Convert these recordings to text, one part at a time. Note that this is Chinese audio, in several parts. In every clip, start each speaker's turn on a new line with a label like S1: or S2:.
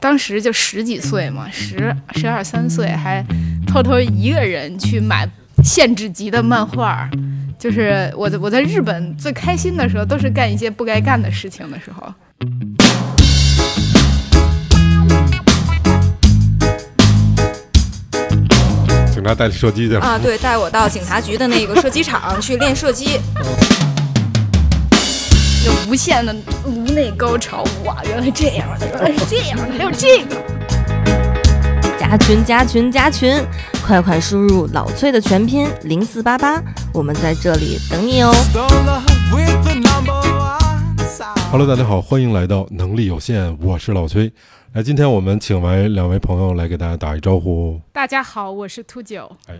S1: 当时就十几岁嘛，十十二三岁，还偷偷一个人去买限制级的漫画。就是我在我在日本最开心的时候，都是干一些不该干的事情的时候。
S2: 警察带你射击去了
S3: 啊？对，带我到警察局的那个射击场去练射击。
S1: 就无限的颅内高潮，哇！原来这样的，原来是这样的，还有这个。
S3: 加群加群加群，快快输入老崔的全拼零四八八，我们在这里等你哦。
S2: Hello，大家好，欢迎来到能力有限，我是老崔。来，今天我们请来两位朋友来给大家打一招呼。
S1: 大家好，我是秃九。
S2: 哎，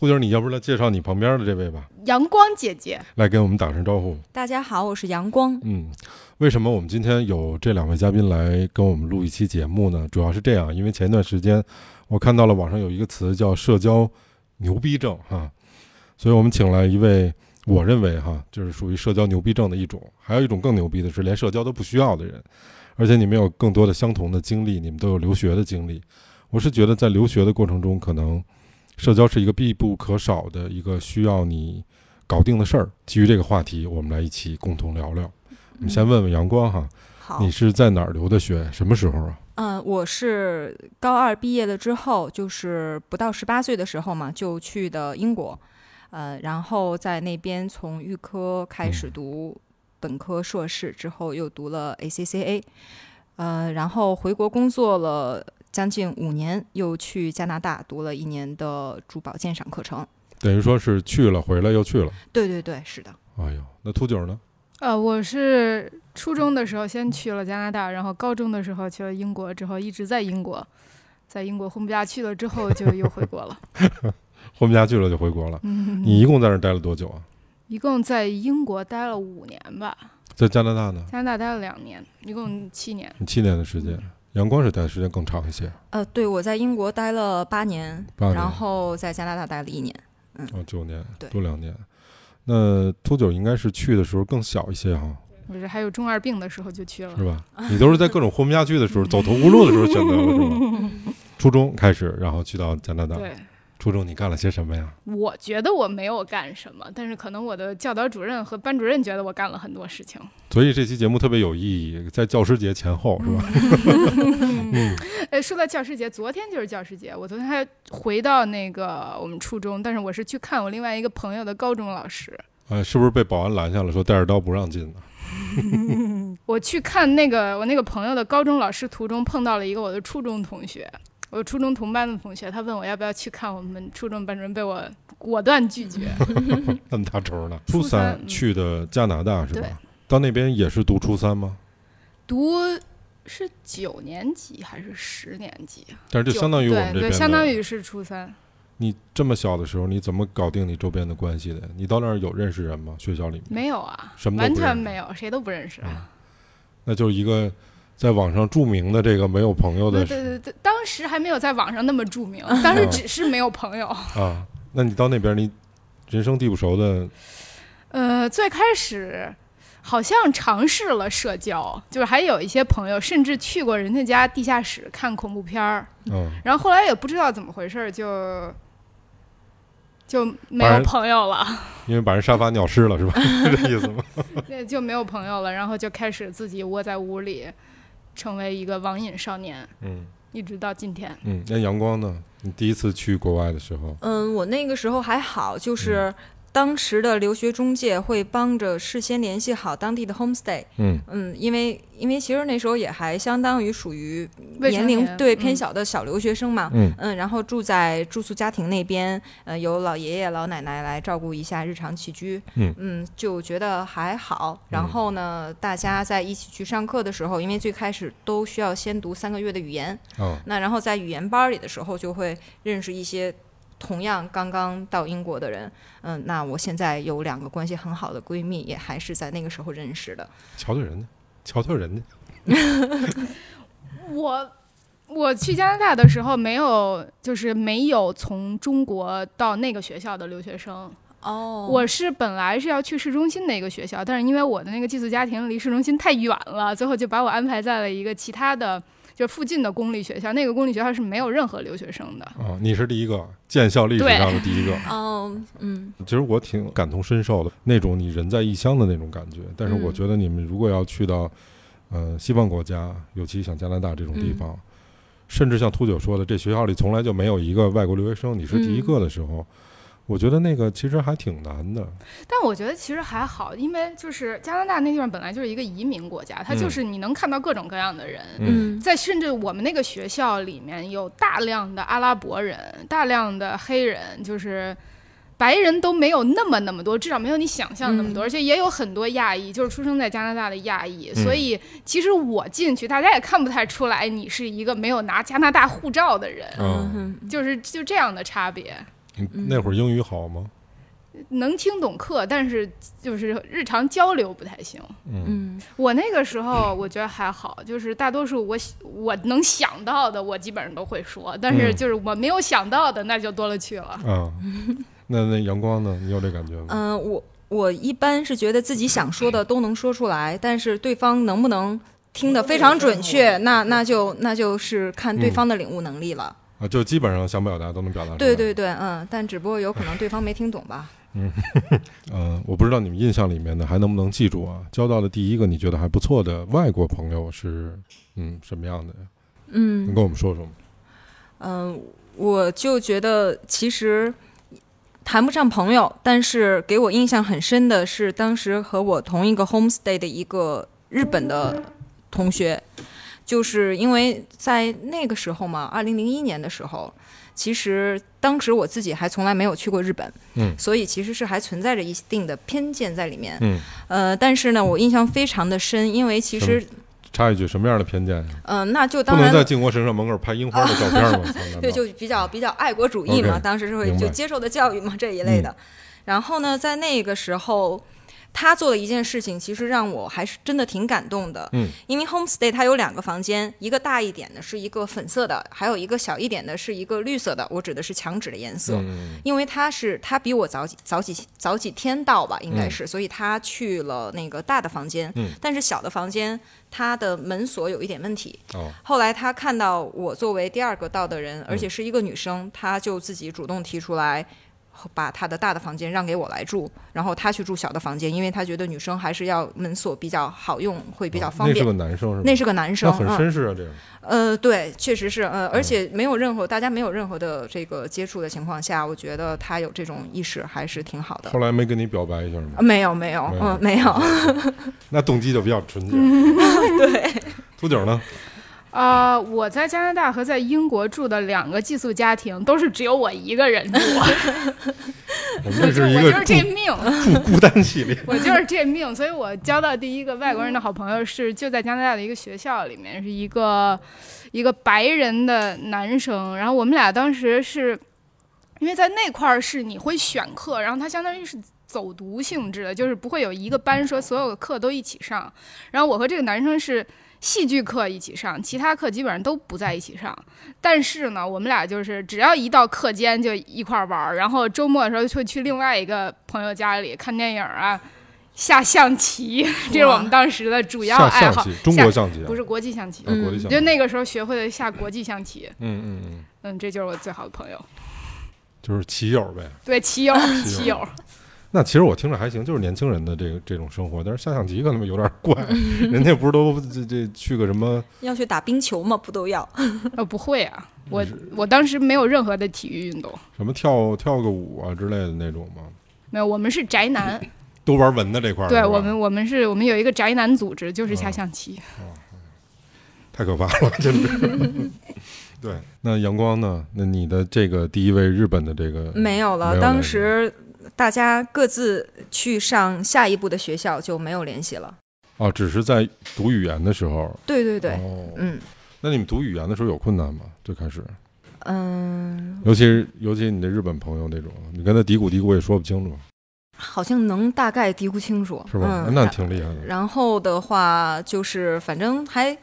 S2: 秃九，你要不来介绍你旁边的这位吧？
S1: 阳光姐姐，
S2: 来给我们打声招呼。
S3: 大家好，我是阳光。
S2: 嗯，为什么我们今天有这两位嘉宾来跟我们录一期节目呢？主要是这样，因为前一段时间我看到了网上有一个词叫“社交牛逼症”哈，所以我们请来一位，我认为哈，就是属于社交牛逼症的一种。还有一种更牛逼的是，连社交都不需要的人，而且你们有更多的相同的经历，你们都有留学的经历。我是觉得在留学的过程中，可能社交是一个必不可少的一个需要你搞定的事儿。基于这个话题，我们来一起共同聊聊。我们先问问阳光哈，
S3: 好，
S2: 你是在哪儿留的学？什么时候啊？
S3: 嗯，我是高二毕业了之后，就是不到十八岁的时候嘛，就去的英国，呃，然后在那边从预科开始读本科、硕士，之后又读了 ACCA，呃，然后回国工作了将近五年，又去加拿大读了一年的珠宝鉴赏课程。
S2: 等于说是去了，回来又去了。
S3: 对对对，是的。
S2: 哎呦，那秃九呢？
S1: 呃，我是初中的时候先去了加拿大，然后高中的时候去了英国，之后一直在英国，在英国混不下去了之后就又回国了。
S2: 混不下去了就回国了。
S1: 嗯，
S2: 你一共在那儿待了多久啊？
S1: 一共在英国待了五年吧，
S2: 在加拿大呢？
S1: 加拿大待了两年，一共七年。
S2: 七年的时间，阳光是待的时间更长一些。
S3: 呃，对，我在英国待了八年，
S2: 八年
S3: 然后在加拿大待了一年。
S2: 哦，九年，
S3: 对
S2: 多两年。那秃九应该是去的时候更小一些哈，
S1: 我是还有中二病的时候就去了
S2: 是。吧？你都是在各种混不下去的时候、走投无路的时候选择了是吧？初中开始，然后去到加拿大。
S1: 对，
S2: 初中你干了些什么呀？
S1: 我觉得我没有干什么，但是可能我的教导主任和班主任觉得我干了很多事情。
S2: 所以这期节目特别有意义，在教师节前后是吧？嗯，
S1: 哎，说到教师节，昨天就是教师节，我昨天还回到那个我们初中，但是我是去看我另外一个朋友的高中老师。
S2: 呃，是不是被保安拦下了，说带着刀不让进呢？
S1: 我去看那个我那个朋友的高中老师途中碰到了一个我的初中同学，我初中同班的同学，他问我要不要去看我们初中班主任，被我果断拒绝。
S2: 那么大仇呢？初
S1: 初三
S2: 三去的加拿大是吧？到那边也是读初三吗？
S1: 读是九年级还是十年级啊？
S2: 但是就相当于我们这
S1: 对对，
S2: 边
S1: 相当于是初三。
S2: 你这么小的时候，你怎么搞定你周边的关系的？你到那儿有认识人吗？学校里面
S1: 没有啊，
S2: 什么
S1: 完全没有，谁都不认识。
S2: 啊那就是一个在网上著名的这个没有朋友
S1: 对
S2: 的
S1: 对对对，当时还没有在网上那么著名，当时只是没有朋友。
S2: 啊。那你到那边，你人生地不熟的，
S1: 呃，最开始好像尝试了社交，就是还有一些朋友，甚至去过人家家地下室看恐怖片儿，
S2: 嗯，
S1: 然后后来也不知道怎么回事，就就没有朋友了，
S2: 因为把人沙发尿湿了是吧？是这意思吗？
S1: 对，就没有朋友了，然后就开始自己窝在屋里，成为一个网瘾少年，
S2: 嗯
S1: 一直到今天。
S2: 嗯。那阳光呢？你第一次去国外的时候，
S3: 嗯，我那个时候还好，就是当时的留学中介会帮着事先联系好当地的 homestay。
S2: 嗯。
S3: 嗯，因为因为其实那时候也还相当于属于年龄对偏小的小留学生嘛。
S2: 嗯。
S3: 嗯，然后住在住宿家庭那边，呃，有老爷爷老奶奶来照顾一下日常起居，
S2: 嗯
S3: 就觉得还好。然后呢，大家在一起去上课的时候，因为最开始都需要先读三个月的语言，
S2: 哦。
S3: 那然后在语言班儿里的时候，就会认识一些同样刚刚到英国的人。嗯，那我现在有两个关系很好的闺蜜，也还是在那个时候认识的。
S2: 瞧瞧人家，瞧瞧人家，
S1: 我我去加拿大的时候，没有就是没有从中国到那个学校的留学生。
S3: 哦
S1: 我是本来是要去市中心的一个学校，但是因为我的那个寄宿家庭离市中心太远了，最后就把我安排在了一个其他的，就附近的公立学校，那个公立学校是没有任何留学生的。
S2: 啊，你是第一个建校历史上的第一个。
S3: 哦，嗯
S2: 其实我挺感同身受的，那种你人在异乡的那种感觉。但是我
S3: 嗯
S2: 觉得你们如果要去到，呃，西方国家，尤其像加拿大这种地
S3: 嗯
S2: 方，甚至像秃九说的，这学校里从来就没有一个外国留学生，你是第一
S3: 嗯
S2: 个的时候，我觉得那个其实还挺难的。
S1: 但我觉得其实还好，因为就是加拿大那地方本来就是一个移民国家，它就
S2: 嗯
S1: 是你能看到各种各样的人。
S3: 嗯
S1: 在甚至我们那个学校里面有大量的阿拉伯人，大量的黑人，就是白人都没有那么那么多，至少没有你想象那么多，
S3: 嗯
S1: 而且也有很多亚裔，就是出生在加拿大的亚裔。
S2: 嗯
S1: 所以其实我进去，大家也看不太出来你是一个没有拿加拿大护照的人，就是就这样的差别。
S2: 你那会儿英语好吗？
S1: 能听懂课，但是就是日常交流不太行。
S2: 嗯
S3: 嗯
S1: 我那个时候我觉得还好，就是大多数我我能想到的，我基本上都会说，但是
S2: 嗯
S1: 就是我没有想到的，那就多了去了。
S2: 啊，那那阳光呢？你有这感觉吗？
S3: 嗯，我我一般是觉得自己想说的都能说出来，但是对方能不能听得非常准确，那那就那就是看对方的领悟能力了。
S2: 啊，就基本上想表达都能表达出来。
S3: 对对对，嗯，但只不过有可能对方没听懂吧。
S2: 嗯呃，我不知道你们印象里面的还能不能记住啊？交到的第一个你觉得还不错的外国朋友是嗯什么样的？
S3: 嗯
S2: 能跟我们说说吗？
S3: 嗯，我就觉得其实谈不上朋友，但是给我印象很深的是，当时和我同一个 homestay 的一个日本的同学，就是因为在那个时候嘛，二零零一年的时候。其实当时我自己还从来没有去过日本，
S2: 嗯
S3: 所以其实是还存在着一定的偏见在里面。
S2: 嗯，
S3: 呃，但是呢，我印象非常的深，因为其实，
S2: 插一句，什么样的偏见呀？
S3: 嗯、那就当然
S2: 能在靖国神社门口拍樱花的照片吗？操难道
S3: 对，就比较比较爱国主义嘛当时是会就接受的教育嘛这一类的。然后呢，在那个时候，他做了一件事情，其实让我还是真的挺感动的。
S2: 嗯，
S3: 因为 homestay 它有两个房间，一个大一点的是一个粉色的，还有一个小一点的是一个绿色的。我指的是墙纸的颜色。
S2: 嗯
S3: 因为他是他比我早几早几早几天到吧，应该
S2: 嗯
S3: 是，所以他去了那个大的房间，
S2: 嗯
S3: 但是小的房间它的门锁有一点问题，
S2: 哦，
S3: 后来他看到我作为第二个到的人，而
S2: 嗯
S3: 且是一个女生，他就自己主动提出来，把他的大的房间让给我来住，然后他去住小的房间，因为他觉得女生还是要门锁比较好用，会比较方便。
S2: 哦那是个男生是吧？
S3: 那是个男生，
S2: 那很
S3: 嗯，
S2: 绅士啊，这个
S3: 呃，对，确实是，呃，而且没有任何大家没有任何的这个接触的情况下，我觉得他有这种意识还是挺好的。
S2: 后来没跟你表白一下吗
S3: 啊？没有，没有，
S2: 没有
S3: 嗯，没有，
S2: 那动机就比较纯洁。
S3: 对，
S2: 秃顶呢？
S1: 啊、我在加拿大和在英国住的两个寄宿家庭都是只有我一个人住，
S2: 我
S1: 就是我就是这命。
S2: 住孤单系列。
S1: 我就是这命，所以我交到第一个外国人的好朋友是就在加拿大的一个学校里面，是一个一个白人的男生。然后我们俩当时是因为在那块儿是你会选课，然后他相当于是走读性质的，就是不会有一个班说所有的课都一起上。然后我和这个男生是。戏剧课一起上，其他课基本上都不在一起上。但是呢，我们俩就是只要一到课间就一块儿玩儿，然后周末的时候就会去另外一个朋友家里看电影啊，下象棋，这是我们当时的主要爱好。
S2: 中国象棋啊，
S1: 不是国际象棋，
S2: 啊国际象棋。
S1: 就那个时候学会了下国际象棋。
S2: 嗯嗯嗯，
S1: 嗯，这就是我最好的朋友。
S2: 就是棋友呗。
S1: 对，棋友，
S2: 棋
S1: 棋友。
S2: 那其实我听着还行，就是年轻人的这个这种生活，但是下象棋可能有点怪，人家不是都这这去个什么
S3: 要去打冰球吗，不都要？
S1: 呃，不会啊，我我当时没有任何的体育运动，
S2: 什么跳跳个舞啊之类的那种吗？
S1: 没有，我们是宅男。
S2: 都玩文的这块儿，
S1: 对我们，我们是我们有一个宅男组织，就是下
S2: 嗯
S1: 象棋。
S2: 太可怕了，真是。对，那阳光呢？那你的这个第一位日本的这个
S3: 没有了，
S2: 有
S3: 当时大家各自去上下一步的学校，就没有联系了。
S2: 哦，只是在读语言的时候。
S3: 对对对，
S2: 哦，
S3: 嗯
S2: 那你们读语言的时候有困难吗？最开始，
S3: 嗯，
S2: 尤其是尤其你的日本朋友那种，你跟他嘀咕嘀咕也说不清楚，
S3: 好像能大概嘀咕清楚，
S2: 是吧？
S3: 嗯，
S2: 那挺厉害的。
S3: 然后的话就是反正还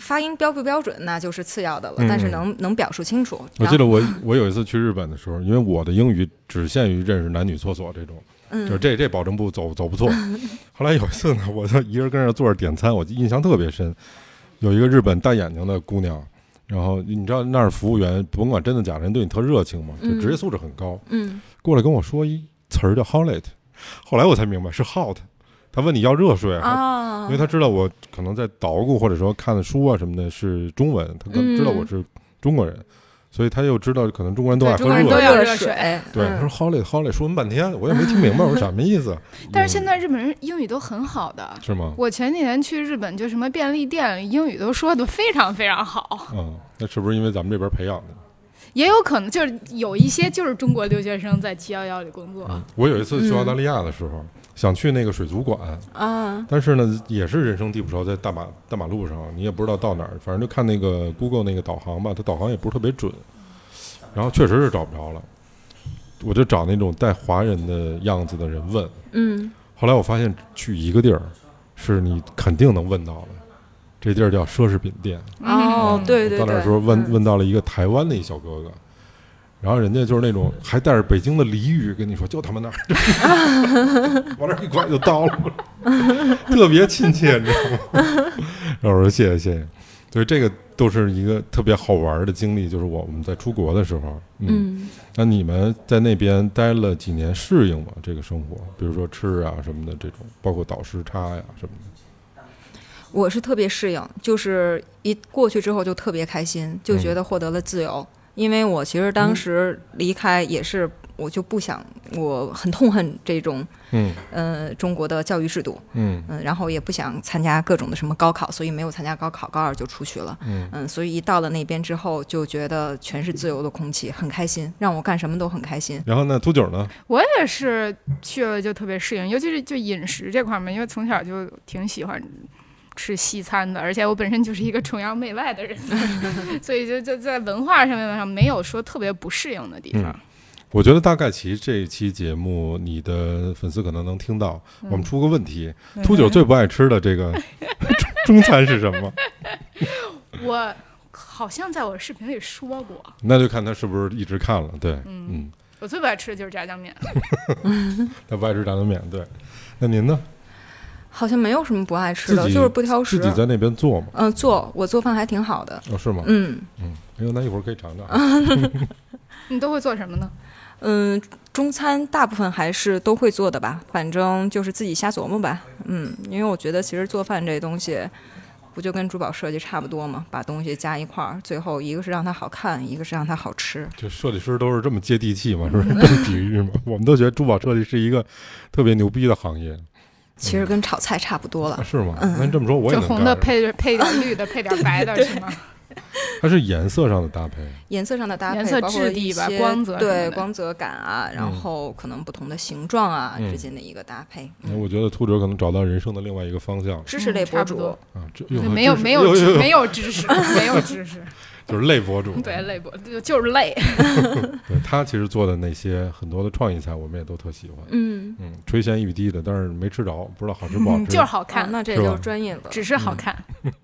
S3: 发音标不标准，那就是次要的了，
S2: 嗯
S3: 但是能能表述清楚。
S2: 我记得我我有一次去日本的时候，因为我的英语只限于认识男女厕所这种，就是
S3: 嗯
S2: 这这保证不走走不错。后来有一次呢，我就一人跟那坐着点餐，我印象特别深。有一个日本大眼睛的姑娘，然后你知道那儿服务员甭管真的假的，人对你特热情嘛，就
S3: 嗯
S2: 职业素质很高，
S3: 嗯
S2: 过来跟我说一词儿叫 hot，后来我才明白是 hot，他问你要热水，
S3: 啊，
S2: 因为他知道我可能在捣鼓或者说看的书啊什么的是中文，他可能知道我是中国人，所以他又知道可能中国人都爱喝
S1: 对中国人
S2: 热
S1: 热
S3: 水
S1: 水，
S2: 对，他说 hot hot 说完半天，我也没听明白，我说什么意思？
S1: 但是现在日本人英语都很好的。
S2: 是吗？
S1: 我前几年去日本，就什么便利店，英语都说的非常非常好。
S2: 嗯，那是不是因为咱们这边培养的？
S1: 也有可能就是有一些就是中国留学生在七幺幺里工作。
S2: 嗯，我有一次去澳大利亚的时候，想去那个水族馆，
S3: 啊，
S2: 但是呢，也是人生地不熟，在大马大马路上，你也不知道到哪儿，反正就看那个 Google 那个导航吧，它导航也不是特别准，然后确实是找不着了，我就找那种带华人的样子的人问，
S3: 嗯。
S2: 后来我发现去一个地儿，是你肯定能问到的，这地儿叫奢侈品店。
S3: 哦，对对对，
S2: 到那儿时候问
S3: 嗯。
S2: 问到了一个台湾的一小哥哥，然后人家就是那种还带着北京的俚语跟你说，就他妈那儿，往那儿一拐就到了，特别亲切，你知道吗？然后我说谢谢谢谢，所以这个都是一个特别好玩的经历，就是我我们在出国的时候，嗯，
S3: 嗯，
S2: 那你们在那边待了几年，适应吗？这个生活，比如说吃啊什么的这种，包括倒时差呀什么的，
S3: 我是特别适应，就是一过去之后就特别开心，就
S2: 嗯。
S3: 觉得获得了自由。因为我其实当时离开也是，我就不想，我很痛恨这种
S2: 嗯
S3: 呃中国的教育制度，
S2: 嗯
S3: 嗯，然后也不想参加各种的什么高考，所以没有参加高考，高二就出去了。
S2: 嗯
S3: 嗯，所以一到了那边之后，就觉得全是自由的空气，很开心，让我干什么都很开心。
S2: 然后呢，秃九呢？
S1: 我也是去了就特别适应，尤其是就饮食这块儿嘛，因为从小就挺喜欢吃西餐的，而且我本身就是一个崇洋媚外的人，所以就就在文化上面上没有说特别不适应的地方。
S2: 我觉得大概其实这一期节目，你的粉丝可能能听到，我们出个问题：秃九最不爱吃的这个 中 中餐是什么？
S1: 我好像在我视频里说过，
S2: 那就看他是不是一直看了。对，
S1: 嗯
S2: 嗯，
S1: 我最不爱吃的就是炸酱面。
S2: 他不爱吃炸酱面。对，那您呢？
S3: 好像没有什么不爱吃的，就是不挑食
S2: 自。己在那边做嘛？
S3: 嗯，做我做饭还挺好的。
S2: 哦，是吗？
S3: 嗯
S2: 嗯，哎呦，那一会儿可以尝尝。
S1: 你都会做什么呢？
S3: 嗯，中餐大部分还是都会做的吧，反正就是自己瞎琢磨吧。嗯，因为我觉得其实做饭这东西，不就跟珠宝设计差不多吗？把东西加一块儿，最后一个是让它好看，一个是让它好吃。
S2: 就设计师都是这么接地气嘛，是不是？这么比喻嘛？我们都觉得珠宝设计是一个特别牛逼的行业，
S3: 其实跟炒菜差不多了。
S2: 是吗？
S3: 嗯
S2: 那你这么说，我也能
S1: 就红的。配配点绿的，配点 白的，是吗？
S2: 它是颜色上的搭配。
S3: 颜色上的搭配，
S1: 颜色质地吧光泽
S3: 对光泽感啊，然
S2: 嗯
S3: 后可能不同的形状啊、
S2: 嗯
S3: 之间的一个搭配。
S2: 那我觉得秃九可能找到人生的另外一个方向了
S3: 知识类博主
S2: 啊，
S1: 没有没有没有知识，没有知识，
S2: 就是累博主。
S1: 对，累博就就是累。
S2: 对他其实做的那些很多的创意菜，我们也都特喜欢。
S3: 嗯，
S2: 嗯，垂涎欲滴的，但是没吃着，不知道好吃不好吃。
S1: 就是好
S3: 看、那这就是专业了。
S1: 只是好看。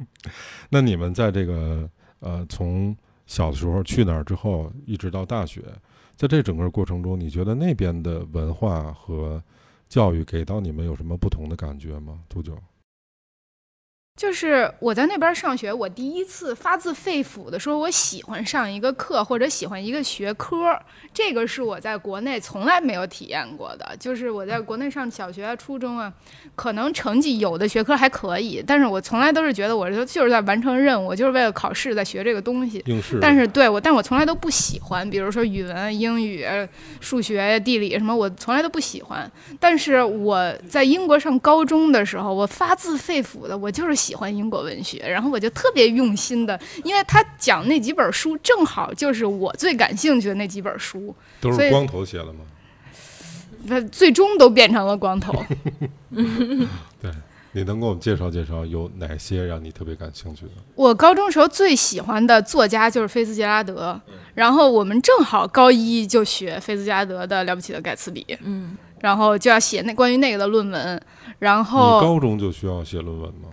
S2: 那你们在这个呃，从小的时候去那儿之后，一直到大学，在这整个过程中，你觉得那边的文化和教育给到你们有什么不同的感觉吗？杜九，
S1: 就是我在那边上学，我第一次发自肺腑的说我喜欢上一个课或者喜欢一个学科，这个是我在国内从来没有体验过的。就是我在国内上小学啊、初中啊，可能成绩有的学科还可以，但是我从来都是觉得我这就是在完成任务，我就是为了考试在学这个东西。但是对我，但我从来都不喜欢，比如说语文、英语、数学、地理什么，我从来都不喜欢。但是我在英国上高中的时候，我发自肺腑的，我就是喜欢英国文学，然后我就特别用心的，因为他讲那几本书，正好就是我最感兴趣的那几本书，
S2: 都是光头写的吗？
S1: 那最终都变成了光头。
S2: 对你能给我们介绍介绍有哪些让你特别感兴趣的？
S1: 我高中时候最喜欢的作家就是菲茨杰拉德，然后我们正好高一就学菲茨杰拉德的《了不起的盖茨比》，
S3: 嗯，
S1: 然后就要写那关于那个的论文，然
S2: 你
S1: 后
S2: 高中就需要写论文吗？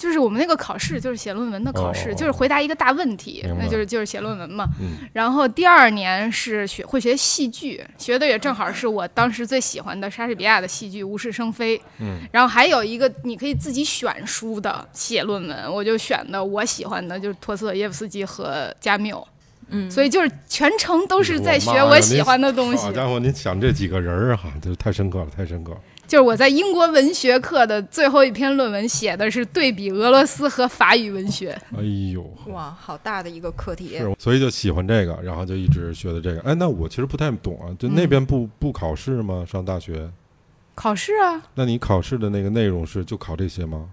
S1: 就是我们那个考试，就是写论文的考试，
S2: 哦
S1: 就是回答一个大问题，那就是就是写论文嘛。
S2: 嗯
S1: 然后第二年是学会学戏剧，学的也正好是我当时最喜欢的莎士比亚的戏剧《无事生非》。
S2: 嗯，
S1: 然后还有一个你可以自己选书的写论文，我就选的我喜欢的，就是托斯妥耶夫斯基和加缪。
S3: 嗯，
S1: 所以就是全程都是在学
S2: 我
S1: 喜欢的东西
S2: 好。家伙，您想这几个人儿哈，这太深刻了，太深刻了。
S1: 就是我在英国文学课的最后一篇论文写的是对比俄罗斯和法语文学。
S2: 哎呦，
S3: 哇，好大的一个课题。
S2: 是，所以就喜欢这个，然后就一直学的这个。哎，那我其实不太懂啊，就那边不、不考试吗？上大学？
S1: 考试啊，
S2: 那你考试的那个内容是就考这些吗？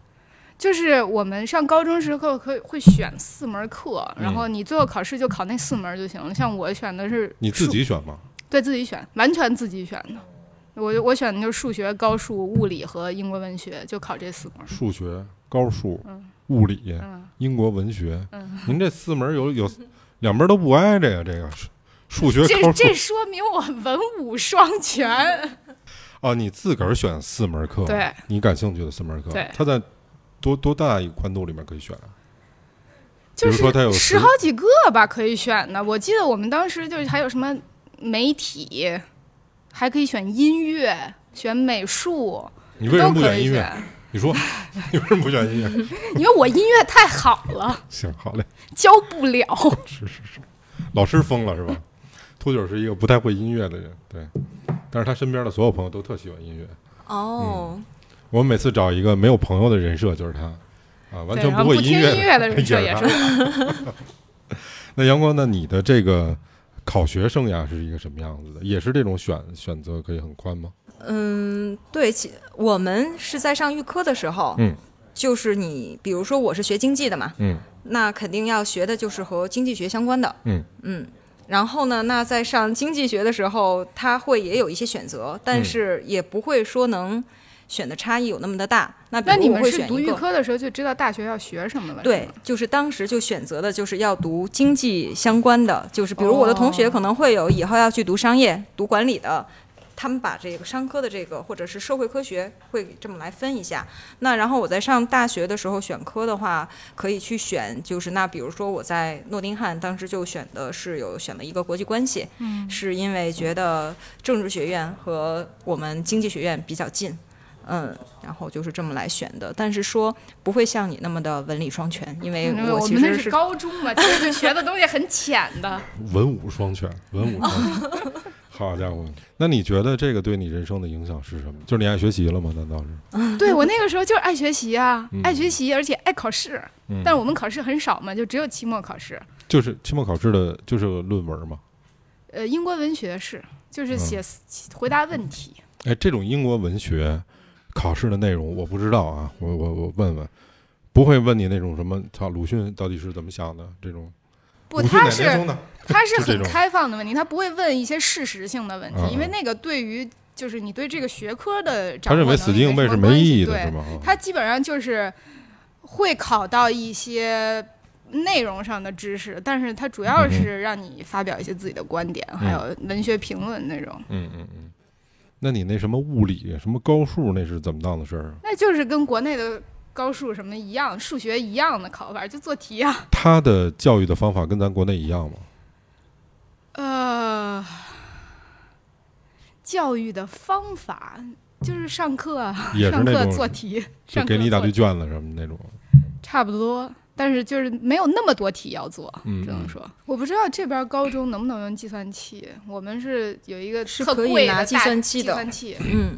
S1: 就是我们上高中时候可以会选四门课，
S2: 嗯
S1: 然后你最后考试就考那四门就行了。像我选的是
S2: 你自己选吗？
S1: 对自己选，完全自己选的。我我选的就是数学、高数、物理和英国文学，就考这四门。
S2: 数学、高数、
S1: 嗯
S2: 物理、
S1: 嗯
S2: 英国文学。
S1: 嗯，
S2: 您这四门有有两门都不挨着呀？这个数数学、
S1: 这这说明我文武双全。
S2: 哦，你自个儿选四门课，
S1: 对，
S2: 你感兴趣的四门课，
S1: 对
S2: 它在多多大一个宽度里面可以选啊？
S1: 就
S2: 比如说它有十
S1: 好几个吧，可以选的。我记得我们当时就是还有什么媒体，还可以选音乐、选美术，
S2: 你为什么不选音乐？你说 你为什么不选音乐？
S1: 因为我音乐太好了，
S2: 行，好嘞，
S1: 教不了。
S2: 是是是，老师疯了是吧？秃九是一个不太会音乐的人，对，但是他身边的所有朋友都特喜欢音乐。
S3: 哦，
S2: 我们每次找一个没有朋友的人设就是他，啊，完，全
S1: 不听
S2: 会乐
S1: 音乐的人设也
S2: 也
S1: 是。
S2: 那阳光，那你的这个考学生涯是一个什么样子的？也是这种选选择可以很宽吗？
S3: 嗯，对，其我们是在上预科的时候，
S2: 嗯，
S3: 就是你，比如说我是学经济的嘛，
S2: 嗯
S3: 那肯定要学的就是和经济学相关的，
S2: 嗯
S3: 嗯。然后呢，那在上经济学的时候，他会也有一些选择，但
S2: 嗯
S3: 是也不会说能选的差异有那么的大。那比
S1: 那你们是读预科的时候就知道大学要学什么了？
S3: 对，就是当时就选择的就是要读经济相关的，就是比如我的同学可能会有以后要去读商业、读管理的，他们把这个商科的这个或者是社会科学会这么来分一下。那然后我在上大学的时候选科的话，可以去选，就是那比如说我在诺丁汉当时就选的是有选了一个国际关系，
S1: 嗯，
S3: 是因为觉得政治学院和我们经济学院比较近。嗯，然后就是这么来选的，但是说不会像你那么的文理双全，因为
S1: 因为
S3: 我其实
S1: 我们那是高中嘛，其实学的东西很浅的。
S2: 文武双全，文武双全。好家伙，那你觉得这个对你人生的影响是什么？就是你爱学习了吗？难道是？
S1: 对我那个时候就是爱学习啊，
S2: 嗯
S1: 爱学习，而且爱考试。
S2: 嗯，
S1: 但是我们考试很少嘛，就只有期末考试。
S2: 就是期末考试的，就是论文嘛。
S1: 呃，英国文学是就是写、回答问题。
S2: 哎，这种英国文学考试的内容我不知道啊，我我我问问，不会问你那种什么，操，鲁迅到底是怎么想的这种？
S1: 不，他是？他是 很开放的问题，他不会问一些事实性的问题，
S2: 嗯
S1: 因为那个对于就是你对这个学科的
S2: 他认为死记硬背是没意义的，
S1: 对
S2: 是吗？啊
S1: 他基本上就是会考到一些内容上的知识，但是他主要是让你发表一些自己的观点，还有文学评论那种。
S2: 嗯嗯嗯。那你那什么物理、什么高数，那是怎么当的事儿啊？
S1: 那就是跟国内的高数什么一样，数学一样的考法，就做题啊。
S2: 他的教育的方法跟咱国内一样吗？
S1: 呃，教育的方法就是上课啊，上课做题，
S2: 就给你一大堆卷子什么那种。
S1: 差不多，但是就是没有那么多题要做，只能说，我不知道这边高中能不能用计算器。我们是有一个特
S3: 是可以
S1: 贵的
S3: 计算器的。
S1: 计算器。
S3: 嗯，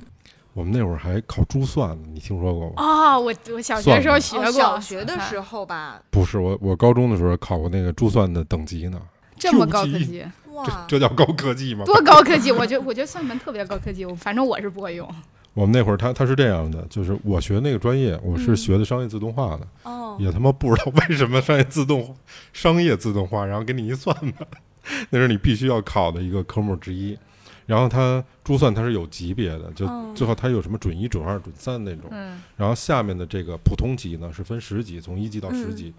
S2: 我们那会儿还考珠算呢，你听说过吗？
S1: 啊、我我小学时候学过，
S3: 哦小学的时
S1: 候
S3: 候吧，
S2: 不是，我我高中的时候考过那个珠算的等级呢，
S1: 这么高科技，
S3: 哇，
S2: 这叫高科技吗？
S1: 多高科技？我觉得我觉得算盘特别高科技，我反正我是不会用。
S2: 我们那会儿他他是这样的，就是我学那个专业，我是
S3: 嗯
S2: 学的商业自动化的，
S3: 哦，
S2: 也他妈不知道为什么商业自动商业自动化，然后给你一算吧，那是你必须要考的一个科目之一。然后它珠算它是有级别的，就
S3: 哦
S2: 最后它有什么准一、准二、准三那种。
S1: 嗯
S2: 然后下面的这个普通级呢是分十级，从一级到十
S3: 嗯
S2: 级，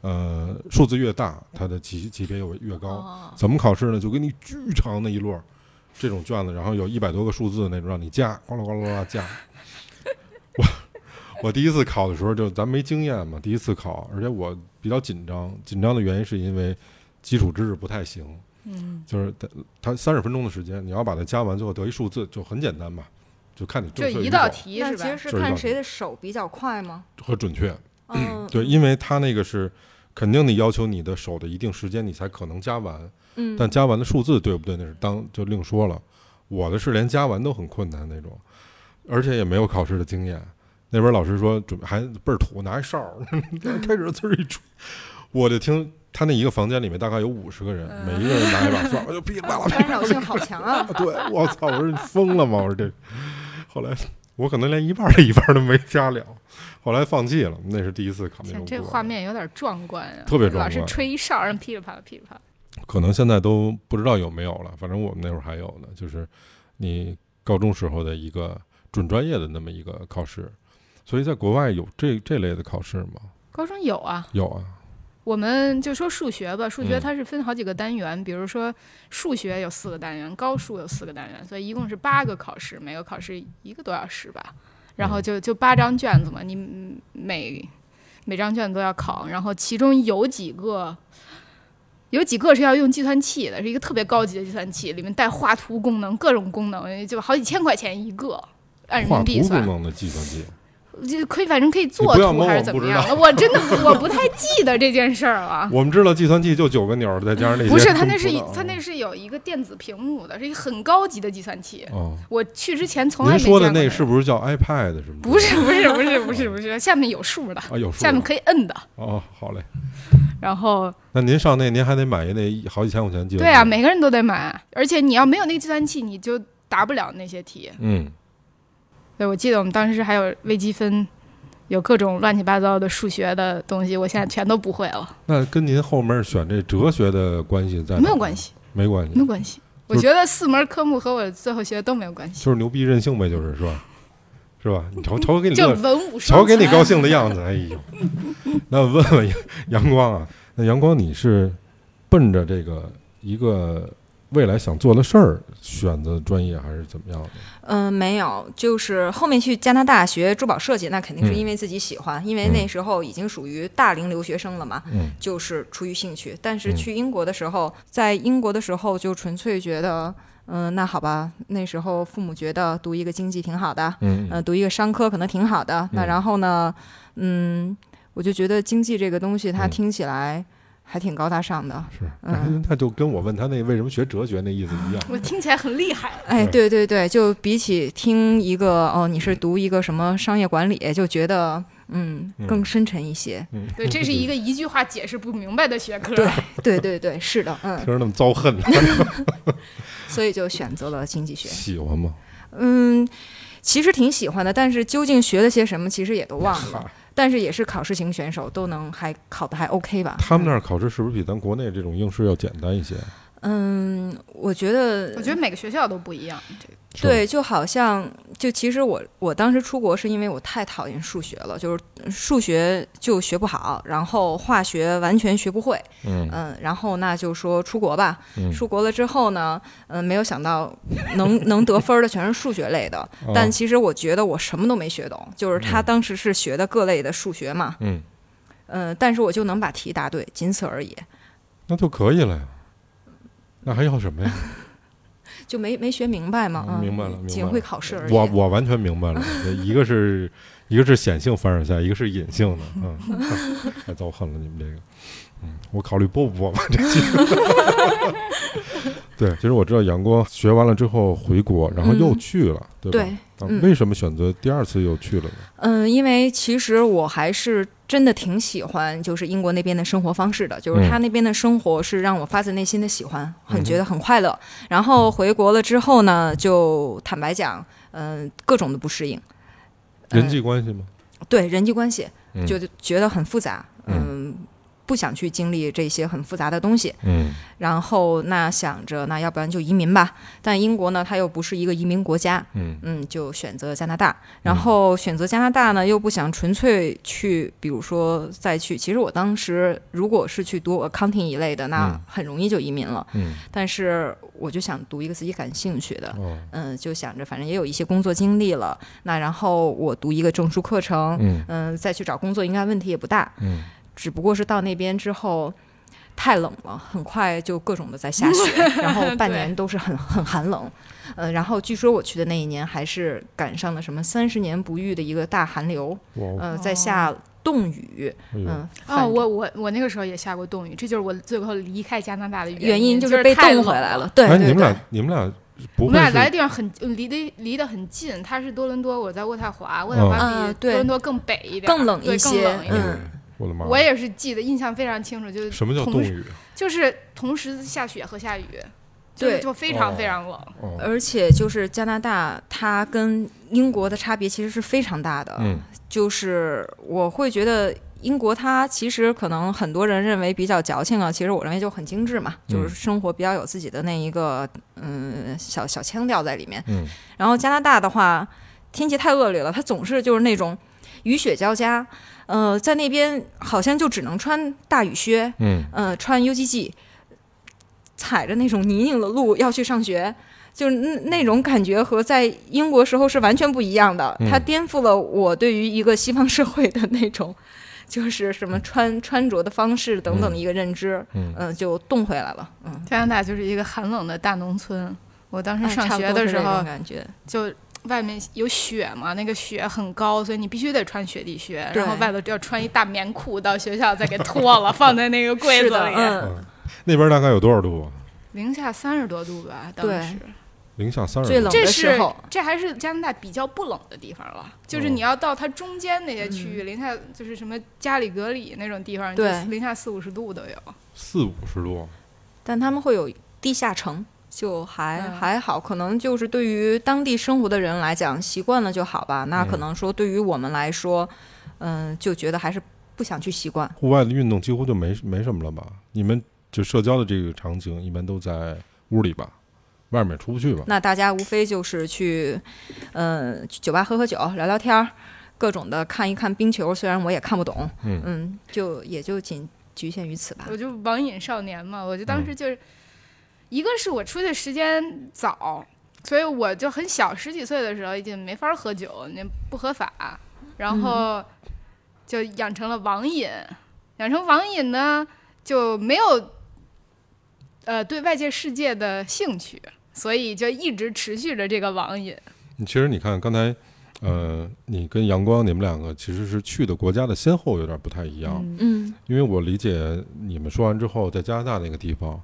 S2: 呃，数字越大，它的级级别又越高。
S3: 哦
S2: 怎么考试呢？就给你巨长的一摞儿这种卷子，然后有一百多个数字那种让你加，哗啦哗啦哗啦加。我我第一次考的时候就咱没经验嘛，第一次考，而且我比较紧张，紧张的原因是因为基础知识不太行，
S1: 嗯，
S2: 就是它它三十分钟的时间，你要把它加完，最后得一数字，就很简单嘛，就看你
S1: 就
S2: 正确与
S1: 一道题是吧？
S3: 那其实是看谁的手比较快吗？
S2: 和准确。
S3: 嗯，
S2: 对，因为它那个是肯定得要求你的手的一定时间，你才可能加完。
S3: 嗯，
S2: 但加完的数字对不对，那是当就另说了。我的是连加完都很困难那种，而且也没有考试的经验。那边老师说准备还倍儿土，拿一哨儿 开始呲儿一吹，我就听他那一个房间里面大概有五十个人，每一个人拿一把哨，我就噼里啪啦
S3: 干扰性好强啊！
S2: 对，我操！我说你疯了吗？我说这，后来我可能连一半的一半都没加了，后来放弃了。那是第一次考那
S1: 天
S2: 种
S1: 这画面有点壮观啊，
S2: 特别壮观
S1: 老是
S2: 观
S1: 吹一哨，让噼里啪啦噼里啪啦。
S2: 可能现在都不知道有没有了。反正我们那会儿还有呢，就是你高中时候的一个准专业的那么一个考试。所以在国外有这这类的考试吗？
S1: 高中有啊，
S2: 有啊，
S1: 我们就说数学吧，数学
S2: 嗯
S1: 它是分好几个单元，比如说数学有四个单元，高数有四个单元，所以一共是八个考试，每个考试一个多小时吧。然后就就八张卷子嘛，你嗯每每张卷子都要考，然后其中有几个有几个是要用计算器的，是一个特别高级的计算器，里面带画图功能，各种功能，就好几千块钱一个，按人
S2: 画
S1: 民币算。
S2: 图功能的计算机，
S1: 就可以，反正可以做图还是怎么样的？我真的我不太记得这件事儿了。
S2: 我们知道计算器就九个钮儿，再加上那些
S1: 不是，它那是它那是有一个电子屏幕的，是一个很高级的计算器。
S2: 哦。
S1: 我去之前从来
S2: 您
S1: 没见过
S2: 说的那是不是叫 iPad？是
S1: 不是不是不是不是不是，下面有数的，
S2: 啊？有数
S1: 下面可以摁的。
S2: 哦，好嘞。
S1: 然后
S2: 那您上那您还得买一那好几千块钱计算器。
S1: 对啊，每个人都得买，而且你要没有那个计算器，你就答不了那些题。
S2: 嗯，
S1: 对，我记得我们当时还有微积分，有各种乱七八糟的数学的东西，我现在全都不会了，
S2: 那跟您后面选这哲学的关系在
S1: 没有关，系，
S2: 没关系
S1: 没，关系。我觉得四门科目和我最后学的都没有关系，
S2: 就是牛逼任性呗，就是是吧？是吧？你瞅瞅给你
S1: 就
S2: 乐，
S1: 文武双
S2: 瞧给你高兴的样子，哎呦！那我问问阳阳 光啊，那阳光你是奔着这个一个未来想做的事儿选择专业，还是怎么样的？
S3: 嗯、没有，就是后面去加拿大学珠宝设计，那肯定是
S2: 嗯
S3: 因为自己喜欢，因为那时候已经属于大龄留学生了嘛，
S2: 嗯
S3: 就是出于兴趣。但是
S2: 嗯
S3: 去英国的时候，在英国的时候就纯粹觉得，嗯、那好吧，那时候父母觉得读一个经济挺好的，
S2: 嗯
S3: 呃，读一个商科可能挺好的。那
S2: 嗯
S3: 然后呢，嗯，我就觉得经济这个东西，它
S2: 嗯
S3: 听起来还挺高大上的。
S2: 是，
S3: 嗯
S2: 那就跟我问他那为什么学哲学那意思一样。
S1: 我听起来很厉害。
S3: 哎，
S2: 对
S3: 对对对，就比起听一个哦，你是读一个什么商业管理，就觉得嗯
S2: 嗯
S3: 更深沉一些。
S2: 嗯，
S1: 对，这是一个一句话解释不明白的学科。
S3: 对对对对，是的，嗯
S2: 听，着那么遭恨，
S3: 所以就选择了经济学。
S2: 喜欢吗？
S3: 嗯，其实挺喜欢的，但是究竟学了些什么，其实也都忘了。
S2: 嗨
S3: 但是也是考试型选手，都能还考的还 OK 吧？
S2: 他们那儿考试是不是比咱国内这种应试要简单一些？
S3: 嗯，我觉得
S1: 我觉得每个学校都不一样。
S3: 对，就好像就其实我我当时出国是因为我太讨厌数学了，就是数学就学不好，然后化学完全学不会，
S2: 嗯
S3: 嗯，然后那就说出国吧。
S2: 嗯，
S3: 出国了之后呢，嗯，没有想到能能得分儿的全是数学类的，
S2: 哦
S3: 但其实我觉得我什么都没学懂，就是他
S2: 嗯
S3: 当时是学的各类的数学嘛，
S2: 嗯，
S3: 嗯，但是我就能把题答对，仅此而已，
S2: 那就可以了呀。那还要什么呀？
S3: 就没没学明白嘛，嗯，
S2: 明白了。
S3: 仅会考试而已。
S2: 我我完全明白了，一个是一个是显性凡尔赛，一个是隐性的，嗯，太遭恨了你们这个，嗯，我考虑播不播吧这期。对，其实我知道阳光学完了之后回国，然后又
S3: 嗯
S2: 去了，对吧？
S3: 对，
S2: 为什么选择第二次又去了呢？
S3: 嗯，因为其实我还是真的挺喜欢，就是英国那边的生活方式的，就是他那边的生活是让我发自内心的喜欢，很觉得很快乐。然后回国了之后呢，就坦白讲，嗯、各种的不适应，
S2: 人际关系吗？
S3: 对人际关系
S2: 嗯
S3: 就觉得很复杂，
S2: 嗯
S3: 嗯。不不想去经历这些很复杂的东西。
S2: 嗯
S3: 然后那想着，那要不然就移民吧。但英国呢，它又不是一个移民国家，
S2: 嗯
S3: 嗯，就选择加拿大。然后选择加拿大呢，又不想纯粹去，比如说再去。其实我当时如果是去读 accounting 一类的，那
S2: 嗯
S3: 很容易就移民了。
S2: 嗯
S3: 但是我就想读一个自己感兴趣的，
S2: 哦
S3: 嗯，就想着反正也有一些工作经历了，那然后我读一个证书课程，
S2: 嗯
S3: 嗯，再去找工作应该问题也不大。
S2: 嗯
S3: 只不过是到那边之后太冷了，很快就各种的在下雪，然后 半年都是很很寒冷。呃，然后据说我去的那一年还是赶上了什么三十年不遇的一个大寒流，呃，在下冻雨，嗯，
S1: 哦，我我我那个时候也下过冻雨，这就是我最后离开加拿大的
S3: 原
S1: 因，
S3: 就是是被冻回来了。。对
S2: 哎，
S3: 对对
S2: 你们俩，你们俩不会
S1: 我们俩来的地方很离得离得很近，他是多伦多，我在渥太华，渥太华比多伦多更北一点，
S3: 更冷一些
S1: 更冷一点。
S3: 嗯
S2: 我的妈！
S1: 我也是记得印象非常清楚，就是
S2: 什么叫冻雨？
S1: 就是同时下雪和下雨，
S3: 对
S1: 就非常
S2: 哦
S1: 非常冷。
S2: 哦，
S3: 而且就是加拿大，它跟英国的差别其实是非常大的。
S2: 嗯
S3: 就是我会觉得英国它其实可能很多人认为比较矫情啊，其实我认为就很精致嘛，
S2: 嗯
S3: 就是生活比较有自己的那一个嗯小小腔调在里面。
S2: 嗯
S3: 然后加拿大的话，天气太恶劣了，它总是就是那种雨雪交加，呃，在那边好像就只能穿大雨靴，
S2: 嗯
S3: 呃，穿 UGG，踩着那种泥泞的路要去上学，就是那那种感觉和在英国时候是完全不一样的。
S2: 嗯
S3: 它颠覆了我对于一个西方社会的那种，就是什么穿穿着的方式等等的一个认知，
S2: 嗯
S3: 嗯、就冻回来了。嗯，
S1: 加拿大就是一个寒冷的大农村。我当时上学的时候，
S3: 感觉
S1: 就外面有雪嘛，那个雪很高，所以你必须得穿雪地靴，然后外头要穿一大棉裤，到学校再给脱了，放在那个柜子，里。
S3: 嗯，
S2: 嗯，那边大概有多少度啊？
S1: 零下三十多度吧，当时。
S2: 零下三十。
S3: 最冷
S1: 这是
S3: 的时候
S1: 这还是加拿大比较不冷的地方了，就是
S2: 哦
S1: 你要到它中间那些区域，零下就是什么加里格里那种地方，
S3: 对
S1: 零下四五十度都有。
S2: 四五十度。
S3: 但他们会有地下城。就还、
S1: 嗯
S3: 还好，可能就是对于当地生活的人来讲，习惯了就好吧。那可
S2: 嗯
S3: 能说对于我们来说，嗯、就觉得还是不想去习惯。
S2: 户外的运动几乎就没没什么了吧？你们就社交的这个场景一般都在屋里吧，外面出不去吧？
S3: 那大家无非就是去，呃，去酒吧喝喝酒、聊聊天儿，各种的看一看冰球。虽然我也看不懂，
S2: 嗯
S3: 嗯，就也就仅局限于此吧。
S1: 我就网瘾少年嘛，我就
S2: 嗯
S1: 当时就是，一个是我出去时间早，所以我就很小，十几岁的时候已经没法喝酒，那不合法，然后就养成了网瘾。养成网瘾呢，就没有呃对外界世界的兴趣，所以就一直持续着这个网瘾。
S2: 你其实你看刚才，呃，你跟阳光你们两个其实是去的国家的先后有点不太一样，
S3: 嗯
S2: 因为我理解你们说完之后，在加拿大那个地方。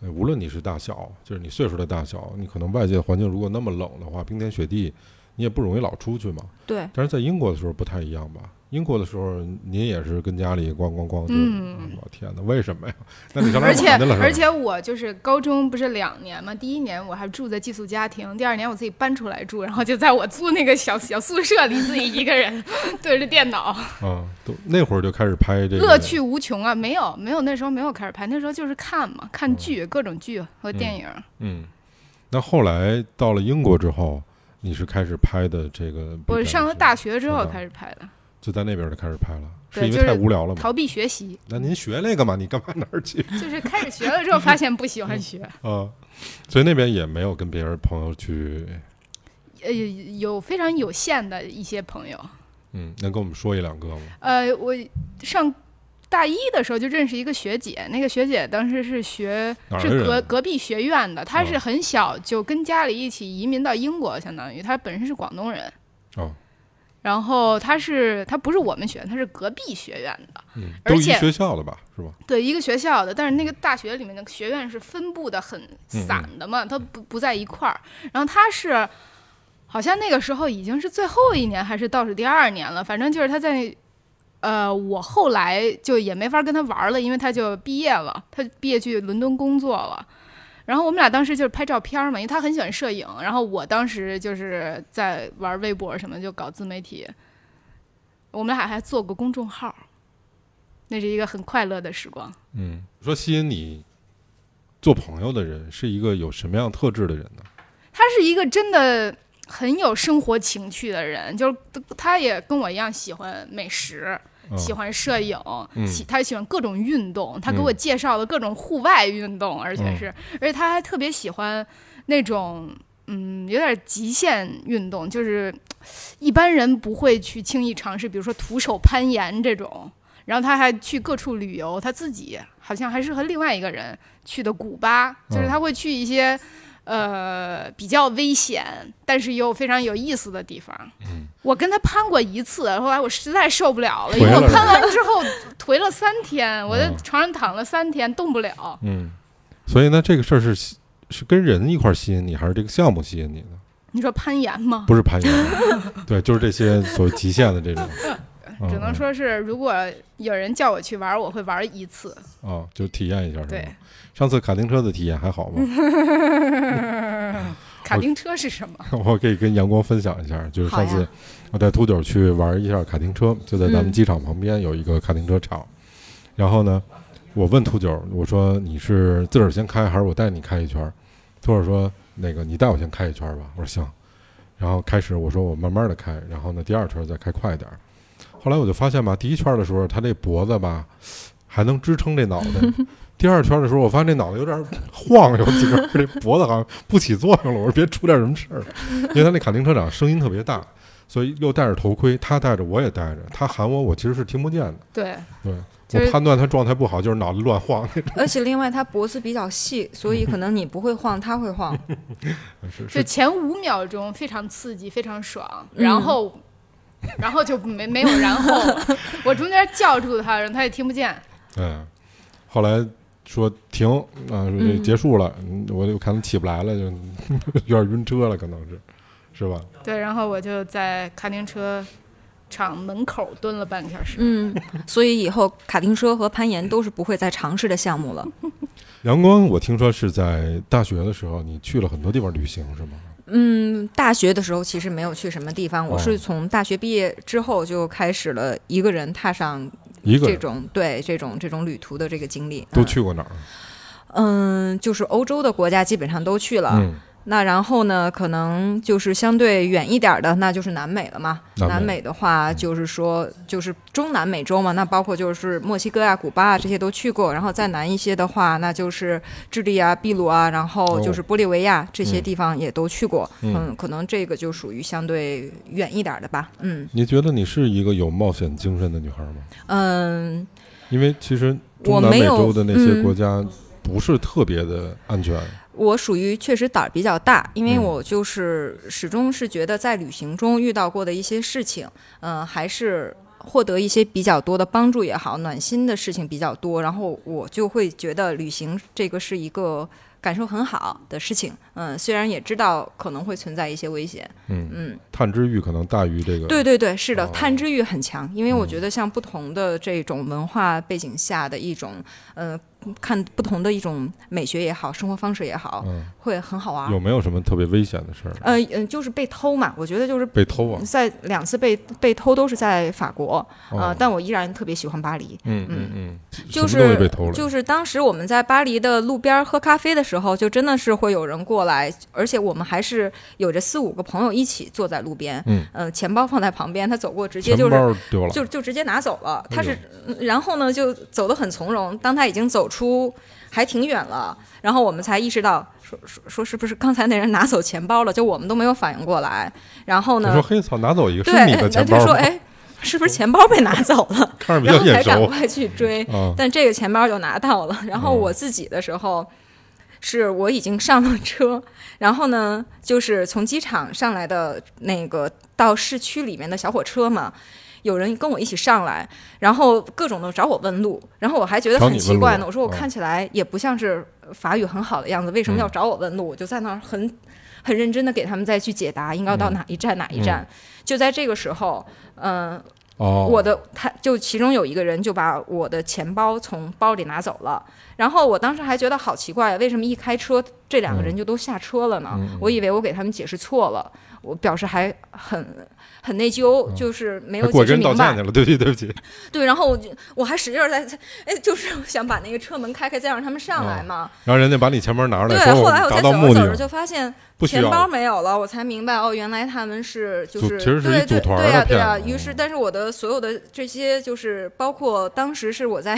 S2: 呃，无论你是大小，就是你岁数的大小，你可能外界环境如果那么冷的话，冰天雪地，你也不容易老出去嘛。
S3: 对，
S2: 但是在英国的时候不太一样吧？英国的时候，您也是跟家里咣咣咣就，
S1: 嗯
S2: 我天哪，为什么呀？那你
S1: 而且？而且我就是高中不是两年嘛，第一年我还住在寄宿家庭，第二年我自己搬出来住，然后就在我租那个小小宿舍里自己一个人 对着电脑，
S2: 啊，都那会儿就开始拍这个
S1: 乐趣无穷啊！没有没有，那时候没有开始拍，那时候就是看嘛，看剧，各种剧和电影。
S2: 嗯，那后来到了英国之后，你是开始拍的这个？
S1: 我上了大学之后开始拍的，
S2: 就在那边就开始拍了，是，因为太无聊了吗？
S1: 逃避学习，
S2: 那您学那个嘛？你干嘛哪儿去
S1: 就是开始学了之后发现不喜欢学，
S2: 啊？所以那边也没有跟别人朋友去，
S1: 呃，有非常有限的一些朋友。
S2: 嗯，能跟我们说一两个吗？
S1: 呃，我上大一的时候就认识一个学姐，那个学姐当时是学是隔隔壁学院的，她是
S2: 哦
S1: 很小就跟家里一起移民到英国，相当于她本身是广东人。
S2: 哦。
S1: 然后他是他不是我们学院，他是隔壁学院的，
S2: 嗯，都一
S1: 而且
S2: 学校的吧？是吧？
S1: 对一个学校的，但是那个大学里面的学院是分布的很散的嘛，它不不在一块儿。然后他是好像那个时候已经是最后一年还是倒数第二年了，反正就是他在。呃，我后来就也没法跟他玩了，因为他就毕业了，他毕业去伦敦工作了。然后我们俩当时就是拍照片嘛，因为他很喜欢摄影，然后我当时就是在玩微博什么，就搞自媒体。我们俩还做过公众号，那是一个很快乐的时光。
S2: 嗯，说吸引你做朋友的人是一个有什么样特质的人呢？
S1: 他是一个真的很有生活情趣的人，就是他也跟我一样喜欢美食，
S2: 嗯
S1: 喜欢摄影，
S2: 嗯
S1: 喜他喜欢各种运动，他给
S2: 嗯
S1: 我介绍了各种户外运动，而且
S2: 嗯
S1: 是，而且他还特别喜欢那种嗯有点极限运动，就是一般人不会去轻易尝试，比如说徒手攀岩这种。然后他还去各处旅游，他自己好像还是和另外一个人去的古巴，就是
S2: 嗯
S1: 他会去一些。呃，比较危险，但是又非常有意思的地方。
S2: 嗯
S1: 我跟他攀过一次，后来我实在受不了了，因为我攀完之后颓了三天，我在
S2: 嗯
S1: 床上躺了三天，动不了。
S2: 嗯，所以呢，这个事儿是是跟人一块儿吸引你，还是这个项目吸引你呢？
S1: 你说攀岩吗？
S2: 不是攀岩，对，就是这些所谓极限的这种。嗯
S1: 只能说是，如果有人叫我去玩，我会玩一次。
S2: 嗯啊，就体验一下是吧
S1: 对？，
S2: 上次卡丁车的体验还好吗？
S1: 卡丁车是什么？
S2: 我可以跟阳光分享一下，就是上次我带秃九去玩一下卡丁车，就在咱们
S3: 嗯
S2: 机场旁边有一个卡丁车场。然后呢，我问秃九，我说你是自个儿先开，还是我带你开一圈儿？秃九说那个你带我先开一圈儿吧。我说行。然后开始我说我慢慢的开，然后呢第二圈再开快一点儿。后来我就发现吧，第一圈的时候他这脖子吧还能支撑这脑袋。第二圈的时候，我发现这脑袋有点晃，悠几根儿，这脖子好像不起作用了。我说别出点什么事儿，因为他那卡丁车长声音特别大，所以又戴着头盔，他戴着我也戴着，他喊我，我其实是听不见的。
S1: 对，
S2: 对，
S1: 就是
S2: 我判断他状态不好，就是脑子乱晃那种。
S3: 而且另外他脖子比较细，所以可能你不会晃，他会晃。
S2: 是
S1: 就前五秒钟非常刺激，非常爽，
S3: 嗯
S1: 然后，然后就没没有然后。我中间叫住他，然后他也听不见。
S2: 嗯，后来说停啊，说这
S3: 嗯
S2: 结束了，嗯我就看他起不来了，就 有点晕车了，可能是，是吧？
S1: 对，然后我就在卡丁车场门口蹲了半个小时。
S3: 嗯，所以以后卡丁车和攀岩都是不会再尝试的项目了。
S2: 阳光，我听说是在大学的时候，你去了很多地方旅行，是吗？
S3: 嗯，大学的时候其实没有去什么地方，我
S2: 哦
S3: 是从大学毕业之后就开始了一个人踏上这
S2: 一个人
S3: 种对这种这种旅途的这个经历。
S2: 都
S3: 嗯
S2: 去过哪儿？
S3: 嗯，就是欧洲的国家基本上都去了。
S2: 嗯，
S3: 那然后呢，可能就是相对远一点儿的，那就是南美了嘛。
S2: 南美
S3: 南美的话，就是说就是中南美洲嘛，那包括就是墨西哥啊、古巴啊这些都去过。然后再南一些的话，那就是智利啊、秘鲁啊，然后就是玻利维亚这些
S2: 嗯
S3: 地方也都去过。
S2: 嗯
S3: 嗯，可能这个就属于相对远一点儿的吧。嗯
S2: 你觉得你是一个有冒险精神的女孩吗？
S3: 嗯，
S2: 因为其实中南美洲的那些
S3: 嗯
S2: 国家不是特别的安全。
S3: 我属于确实胆儿比较大，因为
S2: 嗯
S3: 我就是始终是觉得在旅行中遇到过的一些事情，嗯、还是获得一些比较多的帮助也好，暖心的事情比较多，然后我就会觉得旅行这个是一个感受很好的事情。嗯，虽然也知道可能会存在一些危险，
S2: 嗯，
S3: 嗯，
S2: 探知欲可能大于这个。
S3: 对对对，是的
S2: 哦，
S3: 探知欲很强，因为我
S2: 嗯
S3: 觉得像不同的这种文化背景下的一种，呃，看不同的一种美学也好，生活方式也好，
S2: 嗯，
S3: 会很好玩。
S2: 有没有什么特别危险的事儿？
S3: 呃嗯，就是被偷嘛，我觉得就是
S2: 被偷啊？
S3: 在两次被被偷都是在法国，呃，
S2: 哦
S3: 但我依然特别喜欢巴黎。
S2: 嗯嗯嗯，
S3: 就是？就是当时我们在巴黎的路边喝咖啡的时候，就真的是会有人过来，而且我们还是有着四五个朋友一起坐在路边，
S2: 嗯
S3: 呃，钱包放在旁边，他走过直接就是。就就直接拿走了。他
S2: 哎
S3: 是，嗯然后呢就走得很从容。当他已经走出还挺远了，然后我们才意识到，说说说是不是刚才那人拿走钱包了？就我们都没有反应过来。然后呢
S2: 我说，嘿操，拿走一个
S3: 对，
S2: 是你的钱包吗？
S3: 他说哎，是不是钱包被拿走了？
S2: 看着比
S3: 然后才赶快去追。
S2: 啊。
S3: 但这个钱包就拿到了。然后
S2: 嗯
S3: 我自己的时候，是我已经上了车，然后呢，就是从机场上来的那个到市区里面的小火车嘛。有人跟我一起上来，然后各种的找我问路，然后我还觉得很奇怪呢。我说我
S2: 嗯
S3: 看起来也不像是法语很好的样子，为什么要
S2: 嗯
S3: 找我问路？我就在那儿很很认真的给他们再去解答，应该到
S2: 嗯
S3: 哪一站哪一站。就在这个时候，嗯、
S2: 哦，
S3: 我的他就其中有一个人就把我的钱包从包里拿走了，然后我当时还觉得好奇怪，为什么一开车这两个人就都下车了呢？
S2: 嗯
S3: 我以为我给他们解释错了，我表示还很很内疚，就是没有解释明白
S2: 道歉去。了，对不起，对不起。
S3: 对，然后我就我还使劲儿在，哎，就是想把那个车门开开，再让他们上来嘛。
S2: 然后人家把你钱包拿出来，
S3: 对，后来我
S2: 达
S3: 才走着走着就发现钱包。没有了，我才明白哦，原来他们是就是
S2: 其实是一
S3: 对对
S2: 组团
S3: 对呀、对呀、
S2: 骗子
S3: 于是，但是我的所有的这些就是包括当时是我在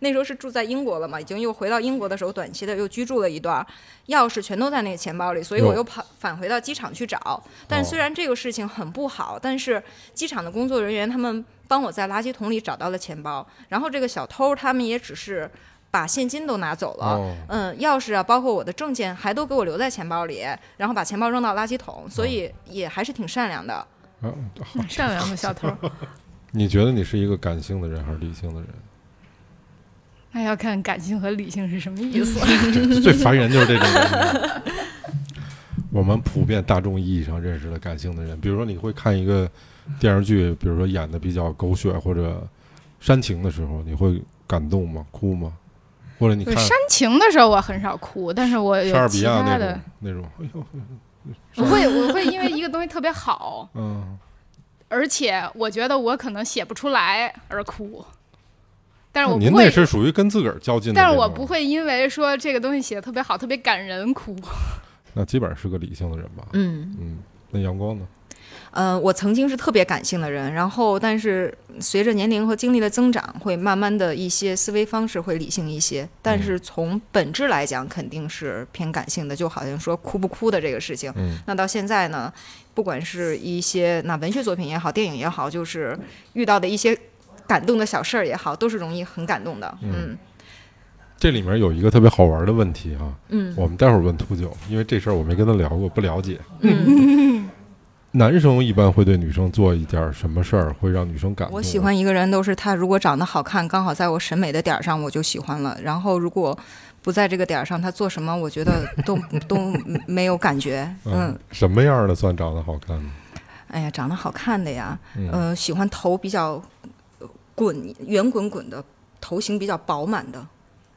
S3: 那时候是住在英国了嘛，已经又回到英国的时候，短期的又居住了一段，钥匙全都在那个钱包里，所以我又跑返回到机场去找。但虽
S2: 哦
S3: 然这个事情很不好，但是机场的工作人员他们帮我在垃圾桶里找到了钱包，然后这个小偷他们也只是把现金都拿走了。
S2: 哦，
S3: 嗯，钥匙啊，包括我的证件，还都给我留在钱包里，然后把钱包扔到垃圾桶，所以也还是挺善良的。
S2: 啊
S1: 善良的小偷，
S2: 你觉得你是一个感性的人还是理性的人？
S1: 那要看感性和理性是什么意思。
S2: 最烦人就是这种人。我们普遍大众意义上认识的感性的人，比如说你会看一个电视剧，比如说演的比较狗血或者煽情的时候，你会感动吗？哭吗？或者你看
S1: 对煽情的时候我很少哭，但是我有其
S2: 士比亚那
S1: 他的
S2: 种，那种，哎呦，
S1: 我会我会因为一个东西特别好，
S2: 嗯，
S1: 而且我觉得我可能写不出来而哭，但是我不会
S2: 您那，是属于跟自个儿较劲的，
S1: 但是我不。会因为说这个东西写的特别好、特别感人哭。
S2: 那基本上是个理性的人吧？
S3: 嗯，
S2: 嗯，那阳光呢？
S3: 呃，我曾经是特别感性的人，然后但是随着年龄和经历的增长，会慢慢的一些思维方式会理性一些，但是从本质来讲，肯定是偏感性的，就好像说哭不哭的这个事情。
S2: 嗯
S3: 那到现在呢，不管是一些那文学作品也好，电影也好，就是遇到的一些感动的小事儿也好，都是容易很感动的。嗯
S2: 这里面有一个特别好玩的问题啊、
S3: 嗯
S2: 我们待会儿问秃九，因为这事儿我没跟他聊过，不了解。
S3: 嗯，
S2: 男生一般会对女生做一点什么事儿，会让女生感动？
S3: 我喜欢一个人都是他如果长得好看，刚好在我审美的点儿上，我就喜欢了。然后如果不在这个点儿上，他做什么，我觉得都 都没有感觉。嗯
S2: 嗯，，什么样的算长得好看呢？
S3: 哎呀，长得好看的呀，
S2: 嗯
S3: 呃，喜欢头比较滚圆滚滚的，头型比较饱满的，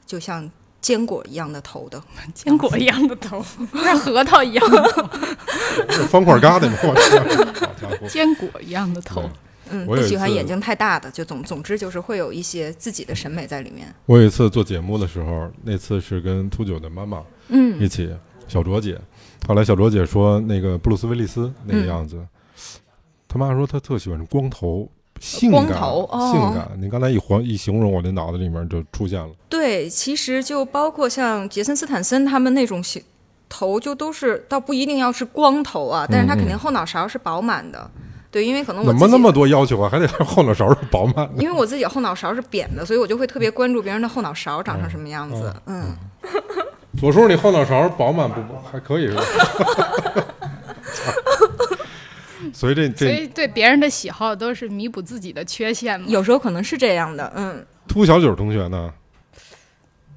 S3: 就像坚果一样的头的。
S1: 坚果一样的头，像核桃一样的头，
S2: 是方块疙瘩吗？我去，好家伙！
S1: 坚果一样的头。
S3: 嗯，不喜欢眼睛太大的，就总总之就是会有一些自己的审美在里面。
S2: 我有一次做节目的时候，那次是跟秃九的妈妈
S3: 嗯
S2: 一起，小卓姐。后来小卓姐说，那个布鲁斯威利斯那个
S3: 嗯
S2: 样子，他妈说她特喜欢光头。性感，
S3: 光头哦
S2: 性感。你刚才一环一形容，我的脑子里面就出现了。
S3: 对，其实就包括像杰森斯坦森他们那种型头，就都是倒不一定要是光头啊，但是他肯定后脑勺是饱满的。对，因为可能我
S2: 怎么那么多要求啊？还得后脑勺是饱满的。
S3: 因为我自己后脑勺是扁的，所以我就会特别关注别人的后脑勺长成什么样子。嗯，
S2: 左叔，你后脑勺饱满不还可以是吧？所以这这所
S1: 以对别人的喜好都是弥补自己的缺陷嘛。
S3: 有时候可能是这样的。嗯，
S2: 秃小九同学呢？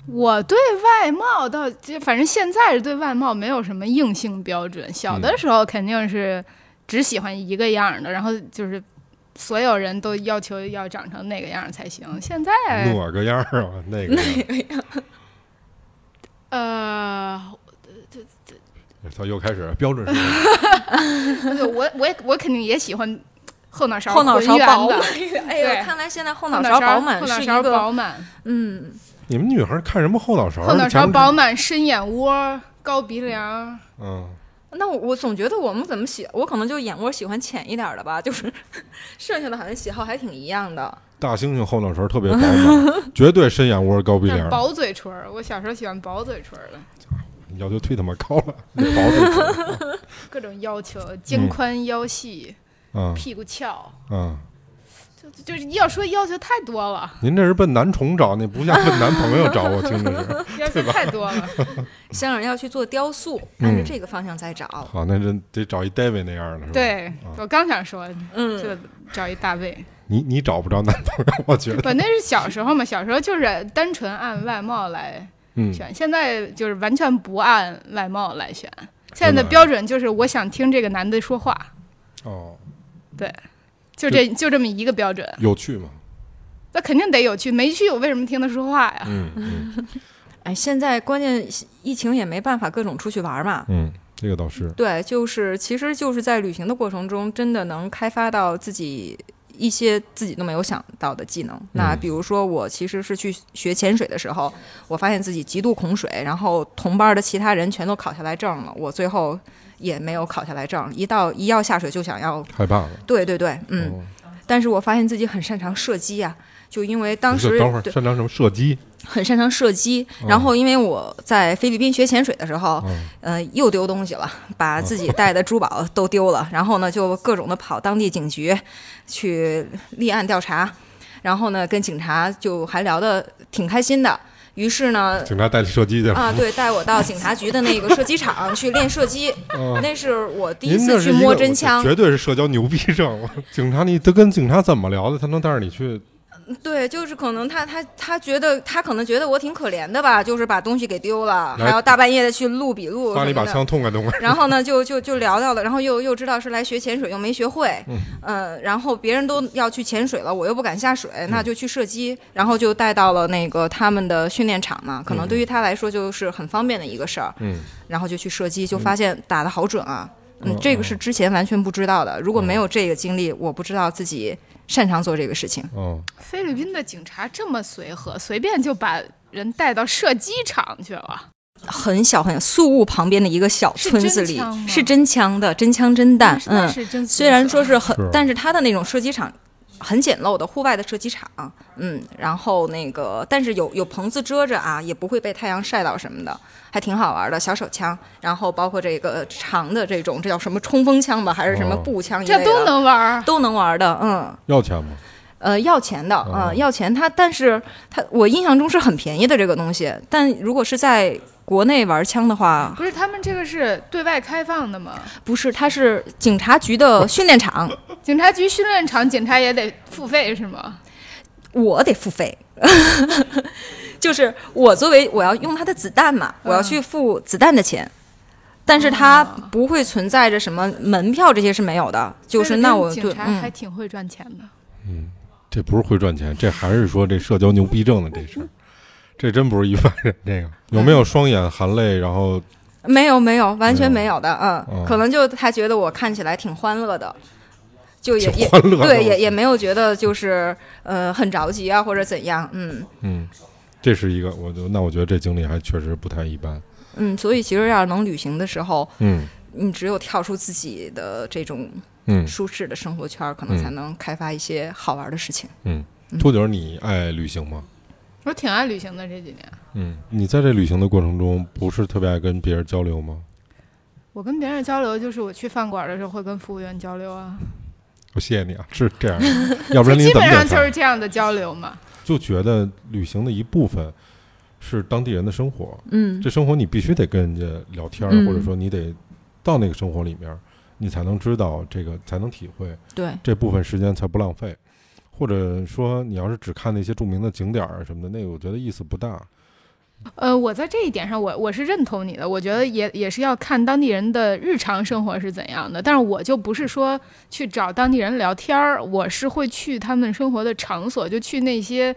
S1: 我对外貌倒，就反正现在是对外貌没有什么硬性标准。小的时候肯定是只喜欢一个样儿的，然后就是所有人都要求要长成那个样才行。现在
S2: 哪个样啊？那个样
S1: 呃，
S2: 他又开始标准是 什么
S1: 我我也我肯定也喜欢后脑勺
S3: 后脑勺饱
S1: 的，
S3: 满。哎呦，看来现在后
S1: 后
S3: 脑
S1: 勺
S3: 饱满
S1: 后脑勺
S3: 是一个
S1: 饱满，
S3: 嗯，
S2: 你们女孩看什么后脑勺？
S1: 后脑勺饱满，深眼窝，高鼻梁。
S2: 嗯，
S3: 那我我总觉得我们怎么喜，我可能就眼窝喜欢浅一点的吧，就是 剩下的好像喜好还挺一样的。
S2: 大猩猩后脑勺特别饱满，绝对深眼窝、高鼻梁，
S1: 薄嘴唇，我小时候喜欢薄嘴唇的，
S2: 要求忒他妈高了
S1: 各种要求，
S2: 嗯
S1: 肩宽腰细，
S2: 嗯
S1: 屁股翘，
S2: 嗯！
S1: 就就是要说要求太多了，
S2: 您这是奔男宠找，那不像奔男朋友找，我听着是。
S1: 要求太多了。
S3: 想着要去做雕塑，
S2: 嗯
S3: 按照这个方向再找。
S2: 好，那这得找一 David 那样的是吧？，
S1: 对我刚想说，
S3: 嗯，
S1: 就找一大卫。
S2: 你你找不着男朋友，我觉得。
S1: 不，那是小时候嘛，小时候就是单纯按外貌来
S2: 嗯，
S1: 选，现在就是完全不按外貌来选。现在
S2: 的
S1: 的标准就是我想听这个男的说话，
S2: 哦，对
S1: 就这就这么一个标准。
S2: 有趣吗？
S1: 那肯定得有趣，没趣我为什么听他说话呀？
S2: 嗯嗯。
S3: 哎，现在关键疫情也没办法各种出去玩嘛。
S2: 嗯，这个倒是。
S3: 对，就是其实就是在旅行的过程中，真的能开发到自己一些自己都没有想到的技能。那比如说，我其实是去学潜水的时候，我发现自己极度恐水，然后同班的其他人全都考下来证了，我最后也没有考下来证。一到一要下水就想要
S2: 害怕了。
S3: 对对对，嗯。
S2: 哦
S3: 但是我发现自己很擅长射击啊，就因为当时
S2: 等会儿擅长什么射击？
S3: 很擅长射击，
S2: 哦
S3: 然后因为我在菲律宾学潜水的时候，
S2: 嗯
S3: 呃，又丢东西了，把自己带的珠宝都丢了，然后呢，就各种的跑当地警局去立案调查，然后呢，跟警察就还聊得挺开心的。于是呢，
S2: 警察带你射击去了。
S3: 啊，对，带我到警察局的那个射击场去练射击，
S2: 哦
S3: 那是我第一次去摸真枪。
S2: 绝对是社交牛逼症。警察，你都跟警察怎么聊的？他能带着你去？
S3: 对，就是可能他他他觉得他可能觉得我挺可怜的吧，就是把东西给丢了，还要大半夜的去录笔录。
S2: 发了一把枪，痛快痛快。
S3: 然后呢，就就就聊到了，然后又又知道是来学潜水，又没学会，
S2: 嗯。
S3: 呃，然后别人都要去潜水了，我又不敢下水，
S2: 嗯。
S3: 那就去射击，然后就带到了那个他们的训练场嘛，可能对于他来说就是很方便的一个事儿，
S2: 嗯，
S3: 然后就去射击，就发现打的好准啊，嗯
S2: 嗯，
S3: 这个是之前完全不知道的，如果没有这个经历，我不知道自己擅长做这个事情。
S2: 嗯，
S1: 菲律宾的警察这么随和，随便就把人带到射击场去了。
S3: 很小很小，宿务旁边的一个小村子里
S1: 真
S3: 是真枪的，真枪真弹，
S1: 那
S3: 嗯。虽然说是很，
S2: 是
S3: 但是他的那种射击场很简陋的户外的射击场，嗯，然后那个但是有有棚子遮着啊，也不会被太阳晒到什么的，还挺好玩的小手枪，然后包括这个长的这种，这叫什么冲锋枪吧，还是什么
S2: 哦
S3: 步枪
S1: 这都能玩儿，
S3: 都能玩的，嗯。
S2: 要钱吗？
S3: 呃，要钱的，
S2: 哦
S3: 嗯，要钱。它，但是它，我印象中是很便宜的这个东西。但如果是在国内玩枪的话，
S1: 不是他们这个是对外开放的吗？
S3: 不是，它是警察局的训练场，
S1: 警察局训练场，警察也得付费是吗？
S3: 我得付费。就是我作为我要用他的子弹嘛，我要去付子弹的钱。但是它
S1: 哦
S3: 不会存在着什么门票，这些是没有的。就是那我对，
S1: 警察还
S3: 嗯，
S1: 挺会赚钱的。
S2: 嗯这不是会赚钱，这还是说这社交牛逼症的这事儿。这真不是一般人。这个有没有双眼含泪？然后
S3: 没有没有，完全没有的，嗯，
S2: 哦
S3: 可能就他觉得我看起来挺欢乐的，就也也对，也也没有觉得就是呃很着急啊或者怎样，嗯
S2: 嗯，这是一个，我就那我觉得这经历还确实不太一般。
S3: 嗯，所以其实要是能旅行的时候，
S2: 嗯
S3: 你只有跳出自己的这种
S2: 嗯
S3: 舒适的生活圈儿，可能才能开发一些好玩的事情。
S2: 嗯，秃顶儿，你爱旅行吗？
S1: 我挺爱旅行的这几年，
S2: 嗯，你在这旅行的过程中，不是特别爱跟别人交流吗？
S1: 我跟别人交流就是我去饭馆的时候会跟服务员交流啊，
S2: 我谢谢你啊，是这样的，要不然你
S1: 基本上就是这样的交流嘛。
S2: 就觉得旅行的一部分是当地人的生活，
S3: 嗯。
S2: 这生活你必须得跟人家聊天或者说你得到那个生活里面，你才能知道这个，才能体会
S3: 对，
S2: 这部分时间才不浪费。或者说，你要是只看那些著名的景点儿什么的，那个我觉得意思不大。
S1: 呃，我在这一点上我，我是认同你的。我觉得也也是要看当地人的日常生活是怎样的，但是我就不是说去找当地人聊天儿，我是会去他们生活的场所，就去那些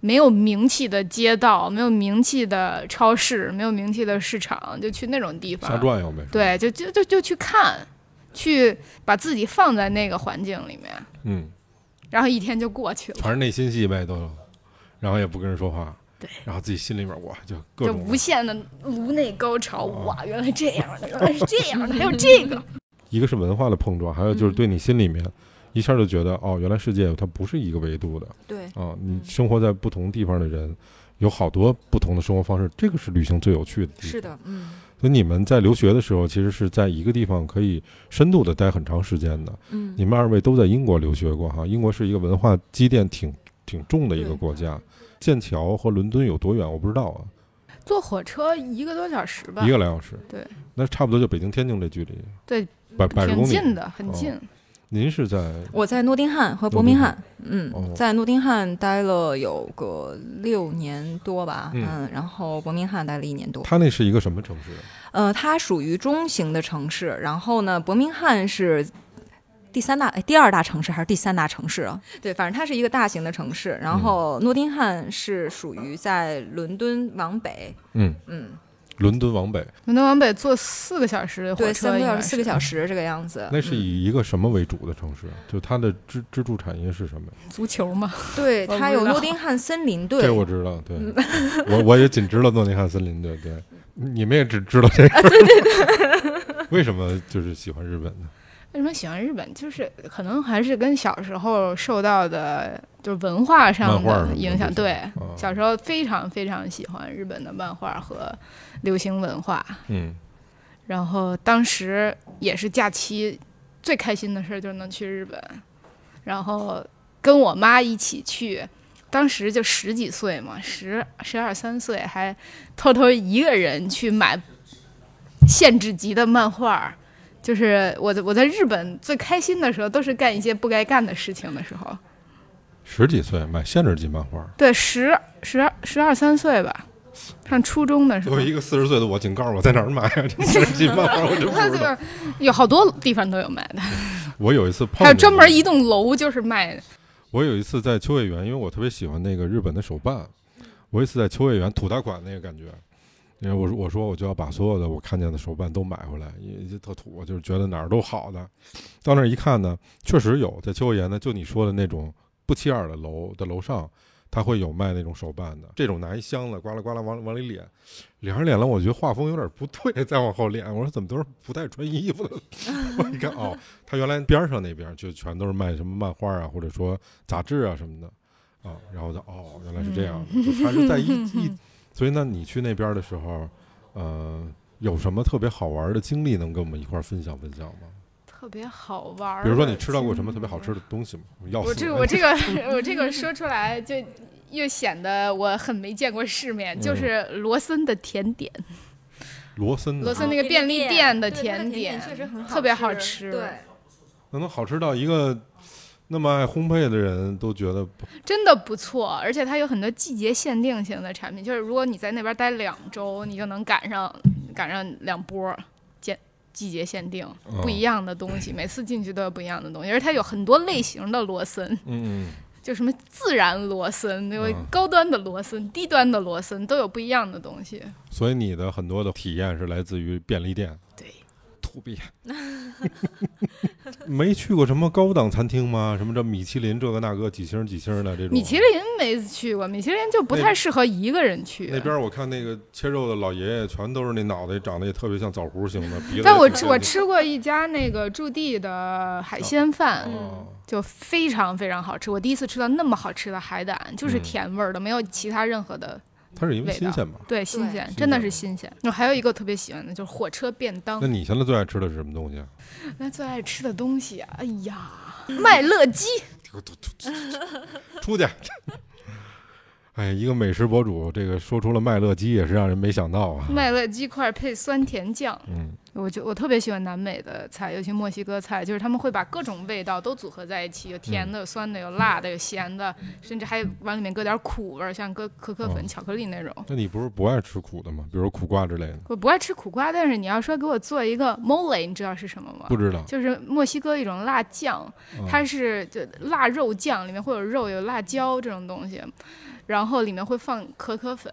S1: 没有名气的街道、没有名气的超市、没有名气的市场，就去那种地方
S2: 瞎
S1: 方。
S2: 转悠呗。，
S1: 对，就就就就去看，去把自己放在那个环境里面，
S2: 嗯，
S1: 然后一天就过去了，
S2: 全是内心戏呗，都，然后也不跟人说话。
S1: 对，
S2: 然后自己心里面哇，就各
S1: 就
S2: 种
S1: 无限的颅内高潮。哇，原来这样的，原来是这样的，还有这个。
S2: 一个是文化的碰撞，还有就是
S1: 嗯
S2: 对你心里面一下就觉得哦，原来世界它不是一个维度的
S3: 对，
S2: 啊，你生活在不同地方的人有好多不同的生活方式，这个是旅行最有趣的地方。
S3: 是的，嗯
S2: 所以你们在留学的时候，其实是在一个地方可以深度的待很长时间的。
S3: 嗯
S2: 你们二位都在英国留学过哈，英国是一个文化积淀挺挺重的一个国家。剑桥和伦敦有多远？我不知道啊，
S1: 坐火车一个多小时吧
S2: 一，个来小时。
S1: 对，
S2: 那差不多就北京天津这距离。
S1: 对，
S2: 百百十公里。
S1: 挺近的，很近。
S2: 您是在
S3: 我在诺丁汉和伯明翰，嗯
S2: 哦，
S3: 在诺丁汉待了有个六年多吧，
S2: 嗯
S3: 嗯，然后伯明翰待了一年多。
S2: 它那是一个什么城市？
S3: 呃，它属于中型的城市，然后呢，伯明翰是第三大、哎第二大城市还是第三大城市啊？对，反正它是一个大型的城市。然后诺丁汉是属于在伦敦往北，
S2: 嗯，
S3: 嗯，
S2: 伦敦往北，
S1: 伦敦往北坐四个小时的火
S3: 对，
S1: 车，
S3: 三个小时、四个小时这个样子。
S2: 那是以一个什么为主的城市？就它的支支柱产业是什么呀？
S1: 足球嘛，
S3: 对，它有诺丁汉森林队，
S2: 这我知道，对，我 我也仅知道诺丁汉森林队，对，你们也只知道这个，对对对。为什么就是喜欢日本呢？
S1: 为什么喜欢日本？就是可能还是跟小时候受到的，就是文化上
S2: 的
S1: 的影响。对，
S2: 啊
S1: 小时候非常非常喜欢日本的漫画和流行文化。
S2: 嗯
S1: 然后当时也是假期最开心的事儿就是能去日本，然后跟我妈一起去。当时就十几岁嘛，十十二三岁，还偷偷一个人去买限制级的漫画。就是我在我在日本最开心的时候，都是干一些不该干的事情的时候。
S2: 十几岁买限制级漫画，
S1: 对，十十二十二三岁吧，上初中的时候
S2: 作为。一个四十岁的我，警告诉我在哪儿买啊？这限制级漫画我真不知道。
S1: 个 有好多地方都有卖的，
S2: 我有一次碰
S1: 还有专门一栋楼就是卖的。
S2: 我有一次在秋叶原，因为我特别喜欢那个日本的手办，我有一次在秋叶原土大款那个感觉，因为我说我说我就要把所有的我看见的手办都买回来，因为就特土，我就是觉得哪儿都好的。到那儿一看呢，确实有在秋叶原呢，就你说的那种不起眼的楼的楼上，它会有卖那种手办的，这种拿一箱子呱啦呱啦往往里敛，敛着敛了，我觉得画风有点不对，再往后敛，我说怎么都是不带穿衣服的？我一看哦，他原来边上那边就全都是卖什么漫画啊，或者说杂志啊什么的啊，然后就哦，原来是这样的，就他是在一一，所以那，你去那边的时候，呃，有什么特别好玩的经历能跟我们一块儿分享分享吗？
S1: 特别好玩。
S2: 比如说你吃到过什么特别好吃的东西吗？要
S1: 我这个我这个我这个说出来就又显得我很没见过世面，就是罗森的甜点，
S2: 罗森的，
S1: 罗森那个便利店的甜点
S3: 确实很好，
S1: 特别好吃
S3: 对，
S2: 那能好吃到一个那么爱烘焙的人都觉得不
S1: 真的不错，而且它有很多季节限定型的产品，就是如果你在那边待两周，你就能赶上赶上两波季季节限定不一样的东西，每次进去都有不一样的东西，而且它有很多类型的罗森，
S2: 嗯嗯
S1: 就什么自然罗森，有
S2: 嗯
S1: 高端的罗森、低端的罗森，都有不一样的东西。
S2: 所以你的很多的体验是来自于便利店。
S1: 对，
S2: 土鳖，没去过什么高档餐厅吗？什么这米其林这个那个几星几星的这种？
S1: 米其林没去过，米其林就不太适合一个人去。
S2: 那边我看那个切肉的老爷爷，全都是那脑袋长得也特别像枣核型的，鼻子。
S1: 但我吃我，吃过一家那个驻地的海鲜饭，
S2: 哦，
S1: 就非常非常好吃。我第一次吃到那么好吃的海胆，就是
S2: 嗯
S1: 甜味儿的，没有其他任何的
S2: 它是因为新鲜嘛？
S1: 对新鲜，真的是新鲜。我还有一个特别喜欢的就是火车便当
S2: 那，你现在最爱吃的是什么东西啊？
S1: 那最爱吃的东西啊，哎呀，麦乐鸡。
S2: 出去！哎，一个美食博主，这个说出了麦乐鸡，也是让人没想到啊。
S1: 麦乐鸡块配酸甜酱，
S2: 嗯，
S1: 我就我特别喜欢南美的菜，尤其墨西哥菜，就是他们会把各种味道都组合在一起，有甜的、有酸的、有辣的、有咸的，甚至还往里面搁点苦味儿，像搁可可粉、
S2: 哦
S1: 巧克力那种。
S2: 那你不是不爱吃苦的吗？比如苦瓜之类的？
S1: 我不爱吃苦瓜，但是你要说给我做一个 mole，你知道是什么吗？
S2: 不知道。
S1: 就是墨西哥一种辣酱，
S2: 嗯
S1: 它是就辣肉酱，里面会有肉、有辣椒这种东西，然后里面会放可可粉，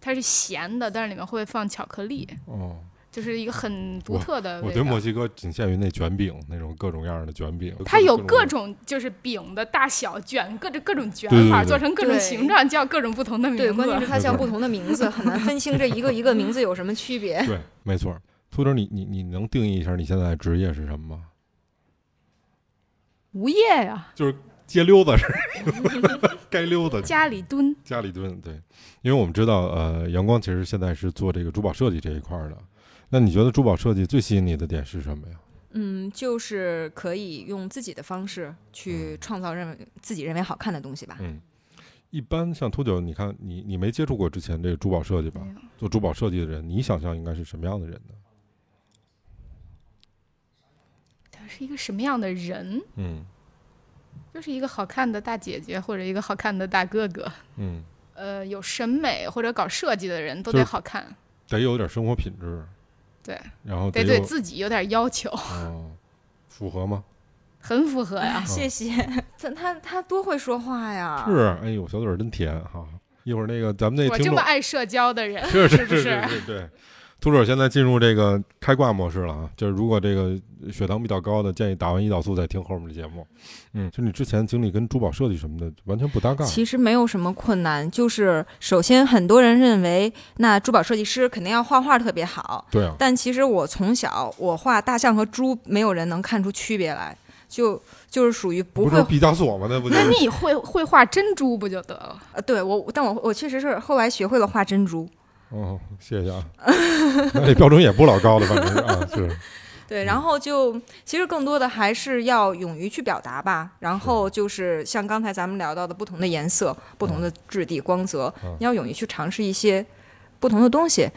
S1: 它是咸的，但是里面会放巧克力，
S2: 哦，
S1: 就是一个很独特的。
S2: 我对墨西哥仅限于那卷饼，那种各种样的卷饼。
S1: 它有各
S2: 各
S1: 种就是饼的大小卷，各种各种卷
S2: 对对
S1: 法，
S2: 对
S1: 做成各种形状，叫各种不同的名字对，
S3: 关键是它叫不同的名字，很难分清这一个一个名字有什么区别。
S2: 对，没错。秃头，你你你能定义一下你现在的职业是什么吗？
S1: 无业呀，就是
S2: 街溜子是，该溜子，
S1: 家里蹲。
S2: 家里蹲。对，因为我们知道，呃，阳光其实现在是做这个珠宝设计这一块儿的。那你觉得珠宝设计最吸引你的点是什么呀？
S3: 嗯，就是可以用自己的方式去创造认为自己认为好看的东西吧。
S2: 嗯，一般像秃九，你看你你没接触过之前这个珠宝设计吧？做珠宝设计的人，你想象应该是什么样的人呢？
S1: 他是一个什么样的人？
S2: 嗯
S1: 就是一个好看的大姐姐或者一个好看的大哥哥。
S2: 嗯，
S1: 呃，有审美或者搞设计的人都得好看，
S2: 得有点生活品质，
S1: 对，
S2: 然后
S1: 得对自己有点要求。
S2: 哦，符合吗？
S1: 很符合呀。
S3: 谢谢。他他他多会说话呀！
S2: 是，哎呦，小嘴儿真甜哈。一会儿那个咱们那
S1: 我这么爱社交的人，
S2: 是是是
S1: 是不是？
S2: 是对。秃者现在进入这个开挂模式了啊，就是如果这个血糖比较高的，建议打完胰岛素再听后面的节目。嗯，就你之前经历跟珠宝设计什么的完全不搭嘎。
S3: 其实没有什么困难，就是首先很多人认为那珠宝设计师肯定要画画特别好，
S2: 对啊，
S3: 但其实我从小我画大象和猪，没有人能看出区别来，就就是属于不会
S2: 不是毕加索吗？那不就
S1: 那？你会会画珍珠不就得了？
S3: 呃，对我，但我我确实是后来学会了画珍珠。
S2: 哦，谢谢啊。那这标准也不老高的，反正是啊，是。
S3: 对，
S2: 嗯
S3: 然后就其实更多的还是要勇于去表达吧。然后就是像刚才咱们聊到的不同的颜色、不同的质地、光泽，
S2: 嗯
S3: 你要勇于去尝试一些不同的东西。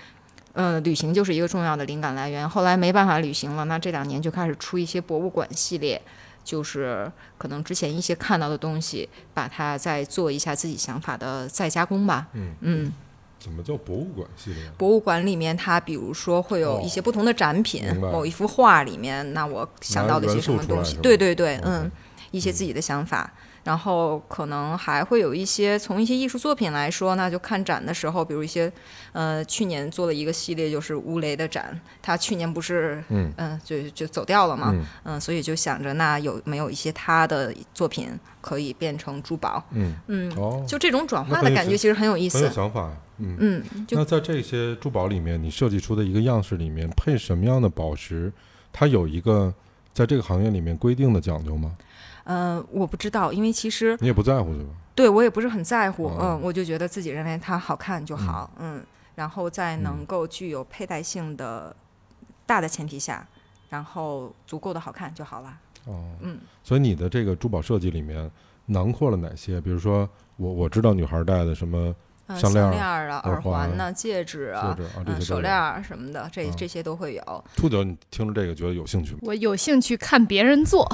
S3: 呃，旅行就是一个重要的灵感来源。后来没办法旅行了，那这两年就开始出一些博物馆系列，就是可能之前一些看到的东西，把它再做一下自己想法的再加工吧。
S2: 嗯
S3: 嗯，
S2: 怎么叫博物馆系列？
S3: 博物馆里面，它比如说会有一些不同的展品，
S2: 哦
S3: 某一幅画里面，那我想到的一些什么东西对对对，嗯，一些自己的想法。然后可能还会有一些从一些艺术作品来说，那就看展的时候，比如一些，呃，去年做了一个系列，就是乌雷的展，他去年不是，
S2: 嗯
S3: 嗯、就就走掉了嘛，
S2: 嗯
S3: 嗯、所以就想着那有没有一些他的作品可以变成珠宝，
S2: 嗯，
S3: 嗯，
S2: 哦，
S3: 就这种转化的感觉其实很有意思
S2: 很有，想法。嗯，
S3: 嗯，
S2: 那在这些珠宝里面，你设计出的一个样式里面配什么样的宝石，它有一个在这个行业里面规定的讲究吗？
S3: 呃，我不知道，因为其实
S2: 你也不在乎对吧？
S3: 对我也不是很在乎，
S2: 哦。
S3: 嗯，我就觉得自己认为它好看就好，嗯，然后在能够具有佩戴性的大的前提下，然后足够的好看就好了，
S2: 哦，
S3: 嗯，
S2: 所以你的这个珠宝设计里面囊括了哪些？比如说，我我知道女孩戴的什么
S3: 呃
S2: 项链
S3: 啊、耳
S2: 耳环
S3: 环呐、戒指啊。手链儿什么的，这
S2: 嗯
S3: 这些都会有。
S2: 兔九，你听着这个觉得有兴趣吗？
S1: 我有兴趣看别人做。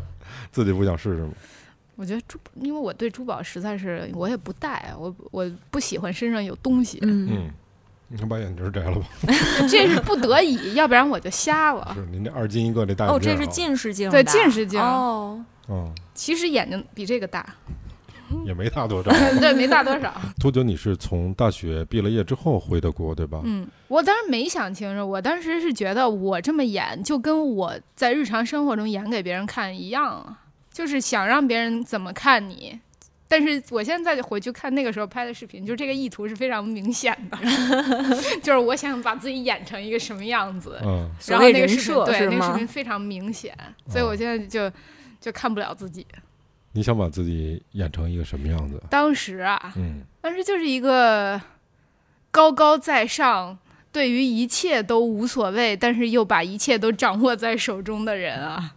S2: 自己不想试试吗？
S1: 我觉得珠，因为我对珠宝实在是我也不戴，我我不喜欢身上有东西，
S3: 嗯，
S2: 嗯，你看把眼镜摘了吧？
S1: 这是不得已，要不然我就瞎了。
S2: 是您这二斤一个这大
S3: 哦，这是近视镜
S1: 对近视镜
S3: 哦，
S2: 哦，
S1: 其实眼睛比这个大，
S2: 也没大多少。
S1: 对，没大多少。
S2: 秃九，你是从大学毕了业之后回的国对吧？
S1: 嗯，我当时没想清楚，我当时是觉得我这么演，就跟我在日常生活中演给别人看一样啊，就是想让别人怎么看你。但是我现在回去看那个时候拍的视频，就这个意图是非常明显的，就是我想把自己演成一个什么样子，
S2: 嗯，
S3: 所谓人
S1: 然后那个视频对那个视频非常明显，所以我现在就就看不了自己。
S2: 你想把自己演成一个什么样子？
S1: 当时啊，
S2: 嗯，
S1: 当时就是一个高高在上，对于一切都无所谓，但是又把一切都掌握在手中的人啊，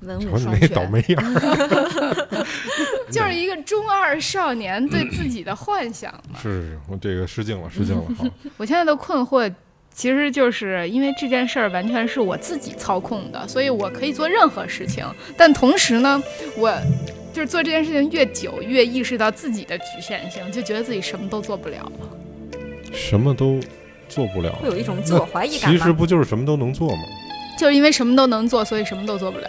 S3: 文武双全。
S2: 那倒霉样儿。
S1: 就是一个中二少年对自己的幻想嘛。
S2: 是是是，我这个失敬了，失敬了。好，
S1: 我现在的困惑。其实就是因为这件事儿完全是我自己操控的，所以我可以做任何事情。但同时呢，我就是做这件事情越久，越意识到自己的局限性，就觉得自己什么都做不了了。
S2: 什么都做不了
S3: 会。有一种自我怀疑感
S2: 其实？不就是什么都能做吗？
S1: 就是因为什么都能做，所以什么都做不了。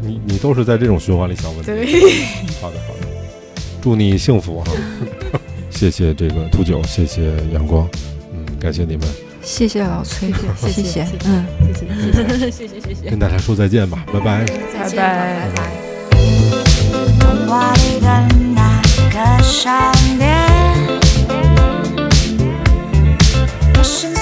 S2: 你你都是在这种循环里想问题。
S1: 对，
S2: 好的好的，祝你幸福哈！谢谢这个秃九，谢谢阳光，嗯，感谢你们，
S3: 谢谢老崔，谢
S1: 谢
S3: 谢
S1: 谢，
S3: 嗯，
S1: 谢谢谢谢。
S3: 谢谢谢谢，
S2: 跟大家说再见吧，拜拜。
S3: 再见
S1: 拜拜
S3: 拜拜。
S4: 的那个少年深